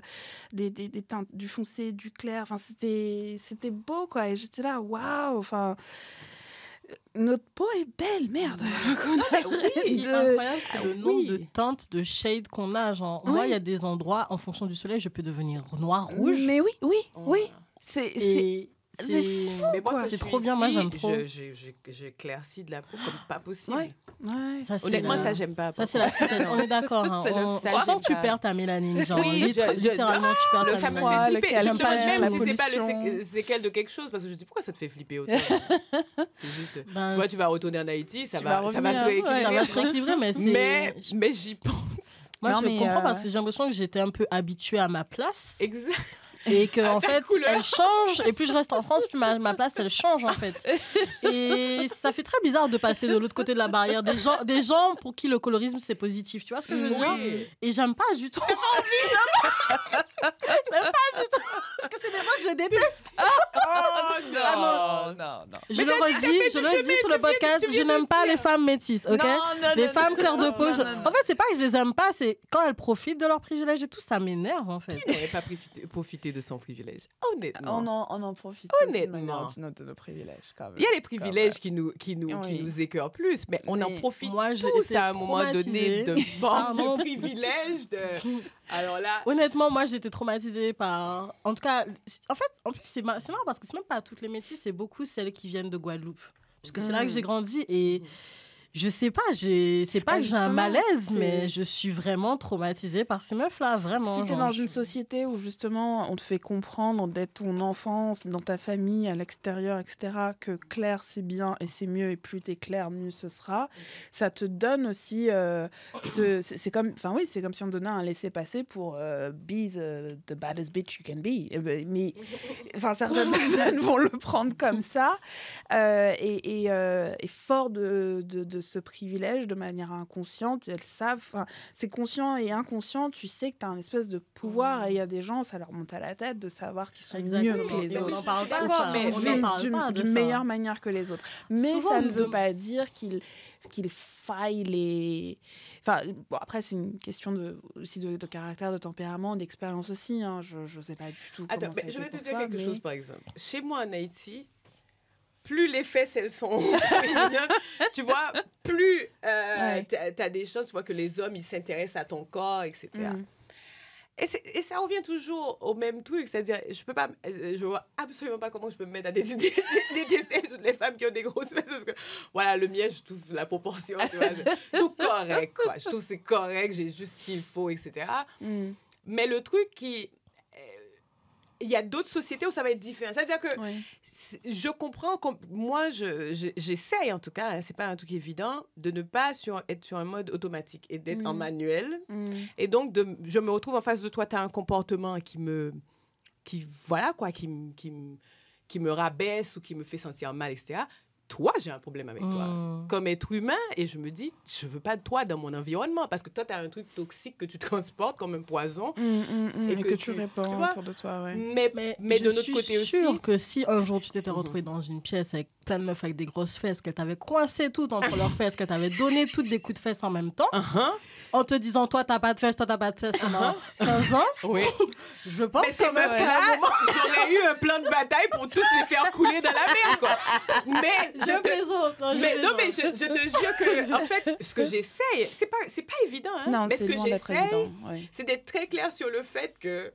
S1: des, des, des teintes, du foncé, du clair. Enfin, c'était, c'était beau, quoi. Et j'étais là, waouh. Enfin, notre peau est belle, merde.
S3: Est
S1: de-
S3: incroyable, c'est
S2: Ah
S3: le nombre
S2: oui.
S3: de teintes, de shades qu'on a. Genre,
S1: Oui.
S3: moi, il y a des endroits, en fonction du soleil, je peux devenir noir, rouge.
S1: Mais oui, oui,
S2: Oh.
S1: oui. C'est, c'est-
S3: Et
S1: c'est
S3: c'est trop bien, moi, j'aime trop.
S2: je- je- je- J'éclaircis de la peau comme pas possible.
S1: Ouais. ouais.
S3: ça,
S2: Honnêtement,
S3: la-
S2: ça, j'aime pas.
S3: Ça, c'est la tristesse. On est d'accord. Hein. <laughs> On-
S2: ça,
S3: Tu sens que tu perds ta mélanine. Genre,
S2: Oui, je- je-
S3: littéralement, tu perds
S2: Le-
S3: ta
S2: ça me fait flipper. Je
S3: pas
S2: même si c'est pas le
S1: pollution.
S2: sé- séquelle de quelque chose, parce que je dis pourquoi ça te fait flipper autant <laughs> C'est juste.
S3: Ben,
S2: Tu vois, tu vas retourner en Haïti, ça va, ça se rééquilibrer.
S3: mais
S2: j'y pense.
S3: Moi, je comprends
S1: euh,
S3: parce que j'ai l'impression que j'étais un peu habituée à ma place
S2: Exact.
S3: Et que
S2: À
S3: en fait
S2: couleur.
S3: elle change. Et plus je reste en France plus ma, ma place elle change en fait. <laughs> Et ça fait très bizarre de passer de l'autre côté de la barrière. Des gens des gens pour qui le colorisme c'est positif. Tu vois ce que je veux dire? Et j'aime pas du tout. <laughs> J'aime pas. Du tout. Parce que c'est des gens que je déteste.
S2: Oh non,
S3: Ah
S1: non, non.
S3: Je
S2: Mais
S3: le redis, je le dis sur le podcast, je n'aime pas les femmes métisses, ok?
S1: Non,
S3: Les femmes claires de peau, je- en fait, c'est pas que je les aime pas, c'est quand elles profitent de leurs privilèges et tout, ça m'énerve en fait.
S2: Qui n'aurait pas profité de son privilège Honnêtement.
S1: On en, on en profite.
S2: Honnêtement.
S1: de de nos- de privilèges, quand même.
S2: Il y a les privilèges qui nous, qui nous, qui nous écœurent plus, mais on en profite
S3: moi, j'ai
S2: tous à un moment donné de <laughs>
S3: traumatisée par
S2: vendre
S3: mon-
S2: le <laughs> privilège de... <laughs> Alors là,
S3: Honnêtement, moi j'étais traumatisée par. En tout cas, en fait, en plus, c'est mar- c'est marrant parce que c'est même pas toutes les métisses, c'est beaucoup celles qui viennent de Guadeloupe. Parce que c'est là que j'ai grandi et. Je sais pas, j'ai- c'est pas
S1: Ah,
S3: que j'ai un malaise, mais je suis vraiment traumatisée par ces meufs-là, vraiment.
S1: Si t'es
S3: genre,
S1: dans
S3: je-
S1: une société où justement on te fait comprendre dès ton enfance, dans ta famille, à l'extérieur, etc., que clair c'est bien et c'est mieux et plus t'es clair, mieux ce sera, ça te donne aussi. euh, ce- c'est comme, enfin oui, c'est comme si on donnait un laisser-passer pour euh, be the, the baddest bitch you can be. Eh ben, Mais enfin certaines <laughs> personnes vont le prendre comme ça euh, et, et, et fort de, de, de ce privilège de manière inconsciente, elles savent. c'est conscient et inconscient, tu sais que tu as un espèce de pouvoir et il y a des gens, ça leur monte à la tête de savoir qu'ils sont
S3: Exactement.
S1: mieux que les
S3: Et on
S1: autres.
S3: en parle pas ça.
S2: mais-
S3: on
S1: d'une
S3: ça.
S1: meilleure manière que les autres. Mais
S3: Souvent,
S1: ça
S3: on
S1: ne veut pas dire qu'il qu'il faille les... Enfin, bon, après, c'est une question de, aussi de, de caractère, de tempérament, d'expérience aussi. hein. Je ne sais pas du tout
S2: Attends,
S1: comment ça
S2: mais
S1: a
S2: je vais te dire quelque
S1: mais-
S2: chose, par exemple. Chez moi, en Haïti, plus les fesses, elles sont <laughs> tu vois, plus euh,
S1: Ouais.
S2: t'as as des chances, tu vois, que les hommes, ils s'intéressent à ton corps, etc.
S1: Mm.
S2: Et, ça revient toujours au même truc, c'est-à-dire, je peux pas, euh, je vois absolument pas comment je peux me mettre à <laughs> décider, détester toutes les femmes qui ont des grosses fesses, parce que, voilà, le mien, je trouve la proportion, tu vois, tout correct, quoi. Je trouve c'est correct, j'ai juste ce qu'il faut, etc.
S1: Mm.
S2: Mais le truc qui... Il y a d'autres sociétés où ça va être différent. C'est-à-dire que je comprends, moi, je- je- j'essaye en tout cas, hein, c'est pas un truc évident, de ne pas sur, être sur un mode automatique et d'être en
S1: Mhm.
S2: manuel.
S1: Mm.
S2: Et donc, de, je me retrouve en face de toi, tu as un comportement qui me. qui, voilà, quoi, qui me rabaisse ou qui me fait sentir mal, etc. Toi, j'ai un problème avec toi.
S3: Mm.
S2: Comme être humain, et je me dis, je veux pas de toi dans mon environnement parce que toi, tu as un truc toxique que tu <laughs> transportes comme un poison.
S1: Mm, mm, mm.
S2: Et
S1: Et,
S2: que
S1: que,
S2: tu-
S1: tu répands autour de toi, ouais.
S2: Mais,
S3: Mais,
S2: mais
S3: je
S2: de notre
S3: suis
S2: côté aussi.
S3: sûre que si un jour tu t'étais
S2: Mhm.
S3: retrouvé dans une pièce avec plein de meufs avec des grosses fesses, qu'elles t'avaient coincé toutes entre leurs fesses, qu'elles t'avaient donné toutes des coups de fesses en même temps, <laughs>
S2: Uh-huh.
S3: en te disant toi t'as pas de fesses, toi t'as pas de fesses pendant 15 ans, <laughs>
S2: Oui.
S3: je pense
S2: Mais meufs-là,
S3: moment-
S2: j'aurais eu un plan de bataille pour tous les faire couler dans la mer, quoi. Mais je
S3: Je plaisante. non, je
S2: Mais non,
S3: plaisante.
S2: mais je, je te jure que, en fait, ce que <laughs> j'essaye, c'est pas, c'est pas évident, hein,
S1: Non,
S2: mais ce
S1: c'est
S2: que j'essaye,
S1: évident. Ouais.
S2: c'est d'être très clair sur le fait que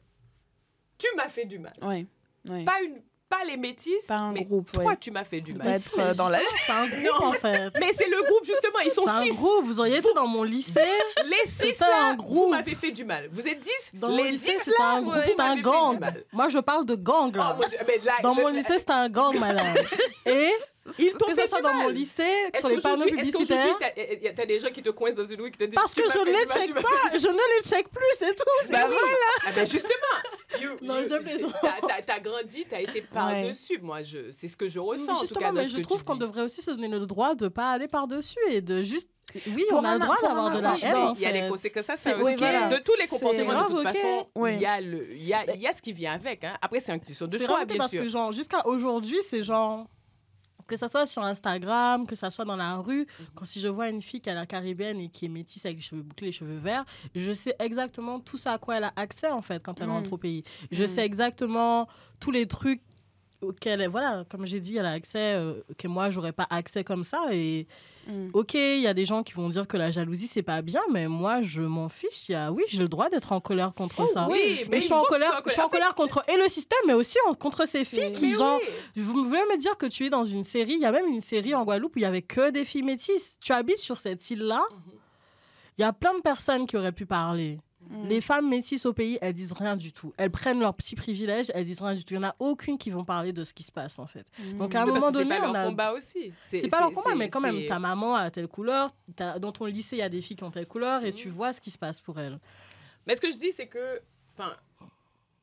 S2: tu m'as fait du mal.
S1: Ouais. ouais.
S2: Pas, une, pas les métisses,
S1: Pas un
S2: mais
S1: groupe,
S2: toi,
S1: ouais.
S2: tu m'as fait du
S1: Pas
S2: mal.
S1: être euh, dans la... <laughs>
S3: C'est un groupe en fait.
S2: Mais c'est le groupe, justement, ils sont
S3: C'est un
S2: six.
S3: groupe, vous auriez été dans mon lycée.
S2: Les six,
S3: C'est un
S2: là, vous
S3: groupe.
S2: m'avez fait du mal. Vous êtes dix
S3: Dans
S2: Les
S3: mon lycée,
S2: dix, là,
S3: un groupe, c'était un gang. Moi, je parle de gang là.
S2: Oh, mon Dieu, mais là,
S3: Dans
S2: le-
S3: mon lycée, c'était un gang, madame. <laughs> Et
S2: ils
S3: que ce soit dans
S2: mal.
S3: mon lycée, sur les panneaux
S2: qu'aujourd'hui- est-ce
S3: publicitaires.
S2: qu'aujourd'hui, t'as- des gens qui te coincent dans une rue qui te disent
S3: Parce que je ne les check pas, je ne les check plus, c'est tout. c'est
S2: Bah
S3: tout.
S2: voilà. Ah ben justement. You-
S3: Non,
S2: you-
S3: je plaisante.
S2: T'as, t'as- t'as grandi, t'as été par-dessus. Moi, je, c'est ce que je ressens en tout cas
S3: mais je trouve qu'on devrait aussi se donner le droit de pas aller par-dessus et de juste. Oui,
S1: Pour
S3: on a le droit d'avoir de la haine.
S2: Oui,
S3: en
S2: il y a des conséquences ça
S3: C'est-
S2: aussi.
S3: oui, voilà.
S2: De tous les comportements,
S3: grave,
S2: de toute façon,
S1: Oui.
S2: il, y a le, il, y a, il y a ce qui vient avec. Hein. Après, c'est une question de choix, bien
S3: parce
S2: sûr.
S3: que genre jusqu'à aujourd'hui, c'est genre que ça soit sur Instagram, que ça soit dans la rue, quand si je vois une fille qui est la caribéenne et qui est métisse avec les cheveux bouclés, les cheveux verts, je sais exactement tout ça à quoi elle a accès en fait quand elle rentre au pays. Je
S1: Mhm.
S3: sais exactement tous les trucs auxquels voilà, comme j'ai dit, elle a accès euh, que moi j'aurais pas accès comme ça et
S1: Mm.
S3: OK, il y a des gens qui vont dire que la jalousie c'est pas bien, mais moi je m'en fiche, y a oui, j'ai le droit d'être en colère contre ça.
S2: Oh oui,
S3: Mais je suis en colère, je suis en colère contre et le système, mais aussi en- contre ces filles
S1: Mais
S3: qui,
S2: Mais
S3: genre,
S2: oui.
S3: vous voulez me dire que tu es dans une série, il y a même une série en Guadeloupe où il y avait que des filles métisses. Tu habites sur cette île-là,
S2: Mhm.
S3: il y a plein de personnes qui auraient pu parler.
S1: Mm.
S3: Les femmes métisses au pays, elles disent rien du tout. Elles prennent leurs petits privilèges, elles disent rien du tout. Il n'y en a aucune qui vont parler de ce qui se passe, en fait. Donc, à un
S2: Mais parce
S3: moment
S2: que c'est
S3: donné,
S2: pas
S3: on
S2: leur
S3: a...
S2: combat aussi.
S3: C'est pas leur combat, mais quand même, ta maman a telle couleur, dans ton lycée, il y a des filles qui ont telle couleur, et
S2: Mhm.
S3: tu vois ce qui se passe pour elles.
S2: Mais ce que je dis, c'est que, enfin,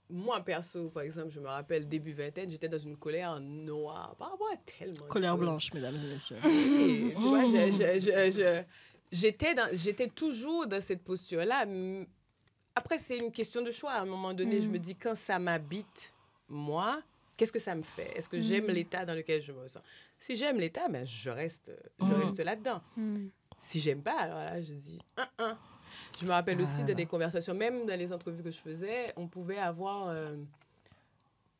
S2: moi perso, par exemple, je me rappelle début vingtaine, j'étais dans une colère noire par rapport à tellement de
S3: Colère blanche, mesdames et messieurs.
S2: Tu vois, j'étais toujours dans cette posture-là. Après, c'est une question de choix. À un moment donné, je me dis, quand ça m'habite, moi, qu'est-ce que ça me fait? Est-ce que j'aime l'état dans lequel je me sens? Si j'aime l'état, ben, je reste, je reste là-dedans. Si j'aime pas, alors là, je dis, un, un. Je me rappelle aussi de des conversations, même dans les entrevues que je faisais, on pouvait avoir euh,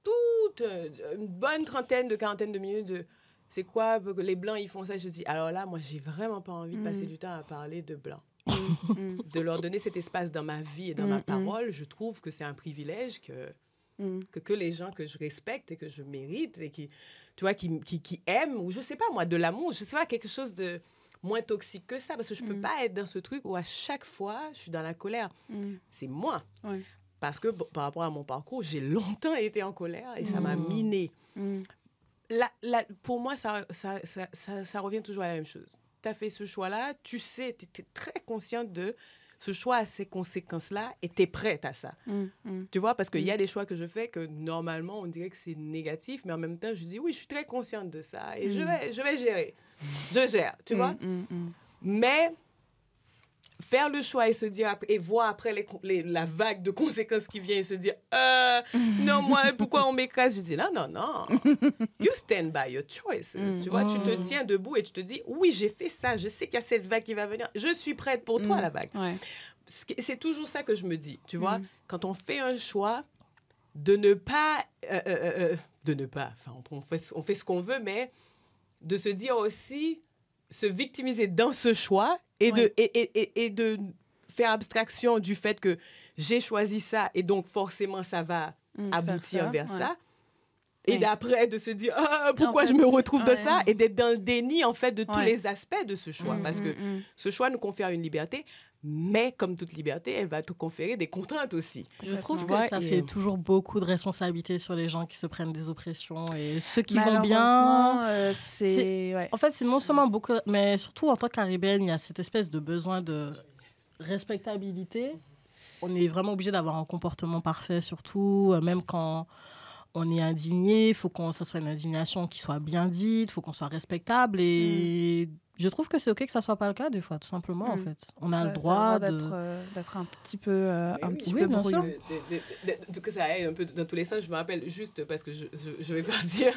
S2: toute euh, une bonne trentaine de quarantaine de minutes de c'est quoi les blancs ils font ça? Je dis alors là moi j'ai vraiment pas envie de passer du temps à parler de blancs. De leur donner cet espace dans ma vie et dans ma parole je trouve que c'est un privilège que, que, que les gens que je respecte et que je mérite et qui tu vois qui, qui, qui aiment ou je sais pas moi de l'amour. Je sais pas quelque chose de moins toxique que ça parce que je peux pas être dans ce truc où à chaque fois je suis dans la colère. C'est moi. Parce que par rapport à mon parcours j'ai longtemps été en colère et ça m'a miné la, pour moi, ça, ça, ça, ça, revient toujours à la même chose. Tu as fait ce choix-là, tu sais, tu es très consciente de ce choix a ces conséquences-là et tu es prête à ça. Mm, mm. Tu vois, parce qu'il y a mm. des choix que je fais que normalement, on dirait que c'est négatif, mais en même temps, je dis oui, je suis très consciente de ça et je, vais, je vais gérer. Je gère, tu vois. Mais faire le choix et se dire et voir après les, la vague de conséquences qui vient et se dire euh, <laughs> non moi pourquoi on m'écrase? Je dis non non non you stand by your choices tu vois tu te mm. tiens debout et tu te dis oui j'ai fait ça je sais qu'il y a cette vague qui va venir je suis prête pour toi mm. la vague c'est toujours ça que je me dis tu vois mm. quand on fait un choix de ne pas euh, euh, de ne pas enfin on fait, on fait ce qu'on veut mais de se dire aussi se victimiser dans ce choix et, de, et, et, et, de faire abstraction du fait que j'ai choisi ça et donc forcément ça va mmh, aboutir vers ça. Et d'après, de se dire ah, pourquoi je me retrouve de ça? Et d'être dans le déni en fait de tous les aspects de ce choix. Mmh, parce que mmh, ce choix nous confère une liberté, mais comme toute liberté, elle va te conférer des contraintes aussi.
S3: Je trouve que ça fait toujours beaucoup de responsabilités sur les gens qui se prennent des oppressions et ceux qui vont bien. Euh, c'est En fait, c'est non seulement beaucoup, mais surtout en tant qu'arribaine, il y a cette espèce de besoin de respectabilité. On est vraiment obligé d'avoir un comportement parfait, surtout, euh, même quand on est indigné, il faut que ça soit une indignation qui soit bien dite, il faut qu'on soit respectable. Et mm je trouve que c'est ok que ça soit pas le cas des fois, tout simplement en mm. fait. On a le droit
S4: d'être euh, d'être un petit peu euh, un petit peu bien sûr.
S2: que ça aille un peu dans tous les sens. Je me rappelle juste parce que je je, je vais pas <laughs> dire,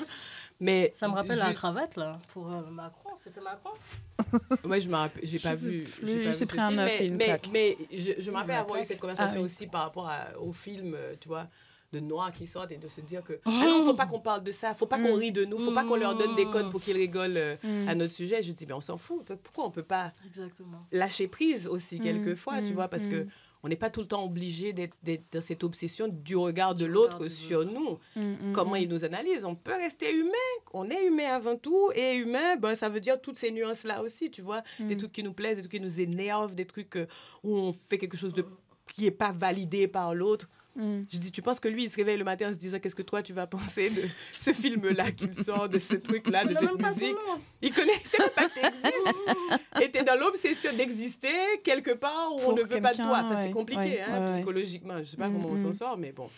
S2: mais
S3: ça me rappelle la cravate là pour euh, Macron. C'était Macron? <laughs>
S2: Moi je me rappelle, j'ai pas vu. J'ai pris un œuf mais, mais, je, je me rappelle avoir eu cette conversation ah aussi par rapport au film, tu vois de noirs qui sortent et de se dire que oh. ah non, faut pas qu'on parle de ça, faut pas qu'on mm. rit de nous, faut pas qu'on leur donne des codes pour qu'ils rigolent euh, mm. à notre sujet. Je dis mais on s'en fout. Pourquoi on peut pas lâcher prise aussi mm. quelquefois, tu vois, parce que on n'est pas tout le temps obligé d'être dans cette obsession du regard de l'autre sur nous. Comment il nous analyse. On peut rester humain. On est humain avant tout. Et humain, ben, ça veut dire toutes ces nuances-là aussi, tu vois. Des trucs qui nous plaisent, des trucs qui nous énervent, des trucs euh, où on fait quelque chose de qui n'est pas validé par l'autre. Mm. Je dis, tu penses que lui, il se réveille le matin en se disant, qu'est-ce que toi, tu vas penser de ce film-là qu'il sort, de ce truc-là, de cette musique? Il connaissait même pas que tu <laughs> Et tu es dans l'obsession d'exister quelque part où on ne veut pas de toi. Enfin, c'est compliqué, hein, psychologiquement. Je sais pas mm, comment on s'en mm. sort, mais bon.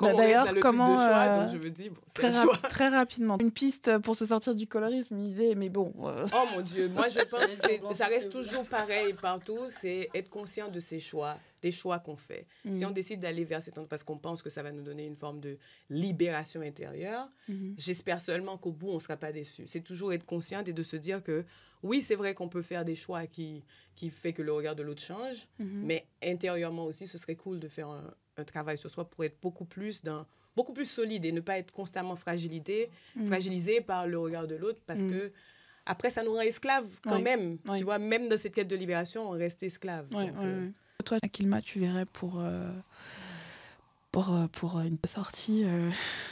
S4: Bah, d'ailleurs, comment euh, je me dis, bon, très, très rapidement, une piste pour se sortir du colorisme, une idée, mais bon.
S2: Euh. Oh mon Dieu, moi je <laughs> pense que ça reste toujours pareil partout, c'est être conscient de ses choix, des choix qu'on fait. Si mm. on décide d'aller vers cet endroit parce qu'on pense que ça va nous donner une forme de libération intérieure, mm-hmm. j'espère seulement qu'au bout on ne sera pas déçu. C'est toujours être conscient et de se dire que oui, c'est vrai qu'on peut faire des choix qui qui fait que le regard de l'autre change, mm-hmm. mais intérieurement aussi, ce serait cool de faire un, un travail sur soi pour être beaucoup plus dans beaucoup plus solide et ne pas être constamment fragilité, mm. fragilisé par le regard de l'autre parce mm. que après ça nous rend esclaves quand même. Tu vois, même dans cette quête de libération, on reste esclave.
S4: Euh, Toi, Akilma, tu verrais pour euh, pour euh, pour une sortie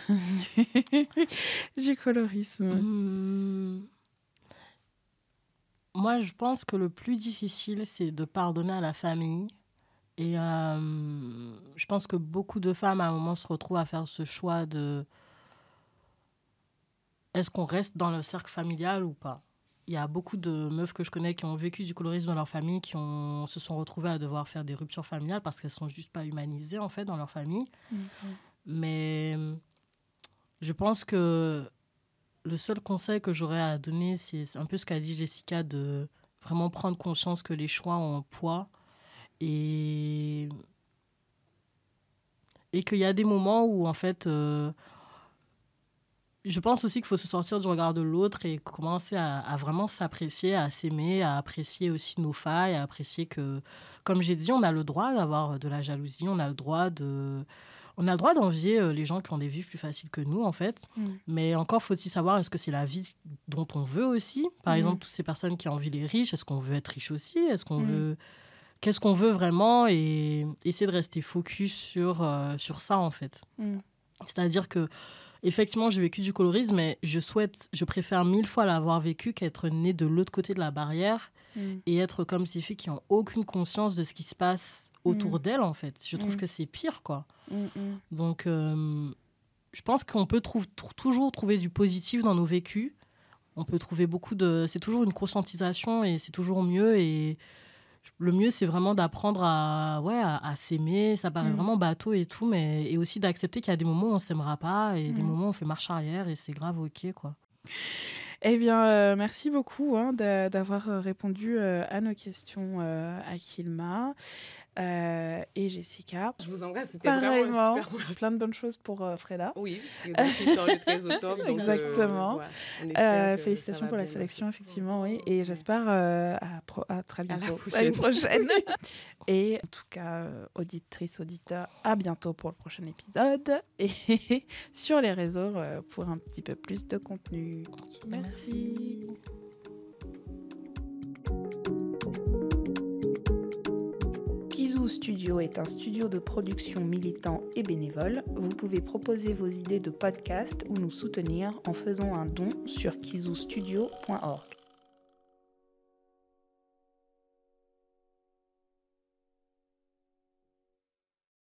S4: <laughs> du colorisme.
S3: Hmm. Moi, je pense que le plus difficile, c'est de pardonner à la famille et euh, je pense que beaucoup de femmes, à un moment, se retrouvent à faire ce choix de est-ce qu'on reste dans le cercle familial ou pas? Il y a beaucoup de meufs que je connais qui ont vécu du colorisme dans leur famille, qui ont, se sont retrouvées à devoir faire des ruptures familiales parce qu'elles sont juste pas humanisées, en fait, dans leur famille. Mais je pense que le seul conseil que j'aurais à donner, c'est un peu ce qu'a dit Jessica, de vraiment prendre conscience que les choix ont un poids et, et qu'il y a des moments où, en fait, euh, je pense aussi qu'il faut se sortir du regard de l'autre et commencer à, vraiment s'apprécier, à s'aimer, à apprécier aussi nos failles, à apprécier que, comme j'ai dit, on a le droit d'avoir de la jalousie, on a le droit de... On a le droit d'envier euh, les gens qui ont des vies plus faciles que nous, en fait.
S1: Mm.
S3: Mais encore faut-il savoir, est-ce que c'est la vie dont on veut aussi? Par
S1: Mm.
S3: exemple, toutes ces personnes qui envient les riches, est-ce qu'on veut être riche aussi? Est-ce qu'on
S1: Mm.
S3: veut... Qu'est-ce qu'on veut vraiment Et essayer de rester focus sur, euh, sur ça, en fait.
S1: Mm.
S3: C'est-à-dire que effectivement, j'ai vécu du colorisme, mais je souhaite, je préfère mille fois l'avoir vécu qu'être né de l'autre côté de la barrière
S1: Mm.
S3: et être comme ces filles qui ont aucune conscience de ce qui se passe autour
S1: Mm.
S3: d'elles, en fait. Je trouve que c'est pire, quoi. Donc, euh, je pense qu'on peut trouv- toujours trouver du positif dans nos vécus. On peut trouver beaucoup de... C'est toujours une conscientisation et c'est toujours mieux. Et le mieux, c'est vraiment d'apprendre à, ouais, à, à s'aimer. Ça paraît
S1: Mm.
S3: vraiment bateau et tout, mais et aussi d'accepter qu'il y a des moments où on s'aimera pas et des
S1: Mm.
S3: moments où on fait marche arrière et c'est grave ok, quoi.
S1: Eh bien, euh, merci beaucoup hein, d'a- d'avoir euh, répondu euh, à nos questions, euh, Akilma euh, et Jessica.
S2: Je vous embrasse, c'était vraiment une super
S1: plein de bonnes choses pour euh, Freda.
S2: Oui, et donc il sort le 13 octobre. donc,
S1: Exactement. Euh, félicitations pour la sélection, effectivement, oui. Et j'espère à, très
S2: À la
S1: bientôt.
S2: prochaine.
S1: une prochaine. <laughs> Et en tout cas, auditrice, auditeur, à bientôt pour le prochain épisode. <laughs> Et sur les réseaux pour un petit peu plus de contenu. Merci. Kizou Studio est un studio de production militant et bénévole. Vous pouvez proposer vos idées de podcast ou nous soutenir en faisant un don sur kizoustudio.org.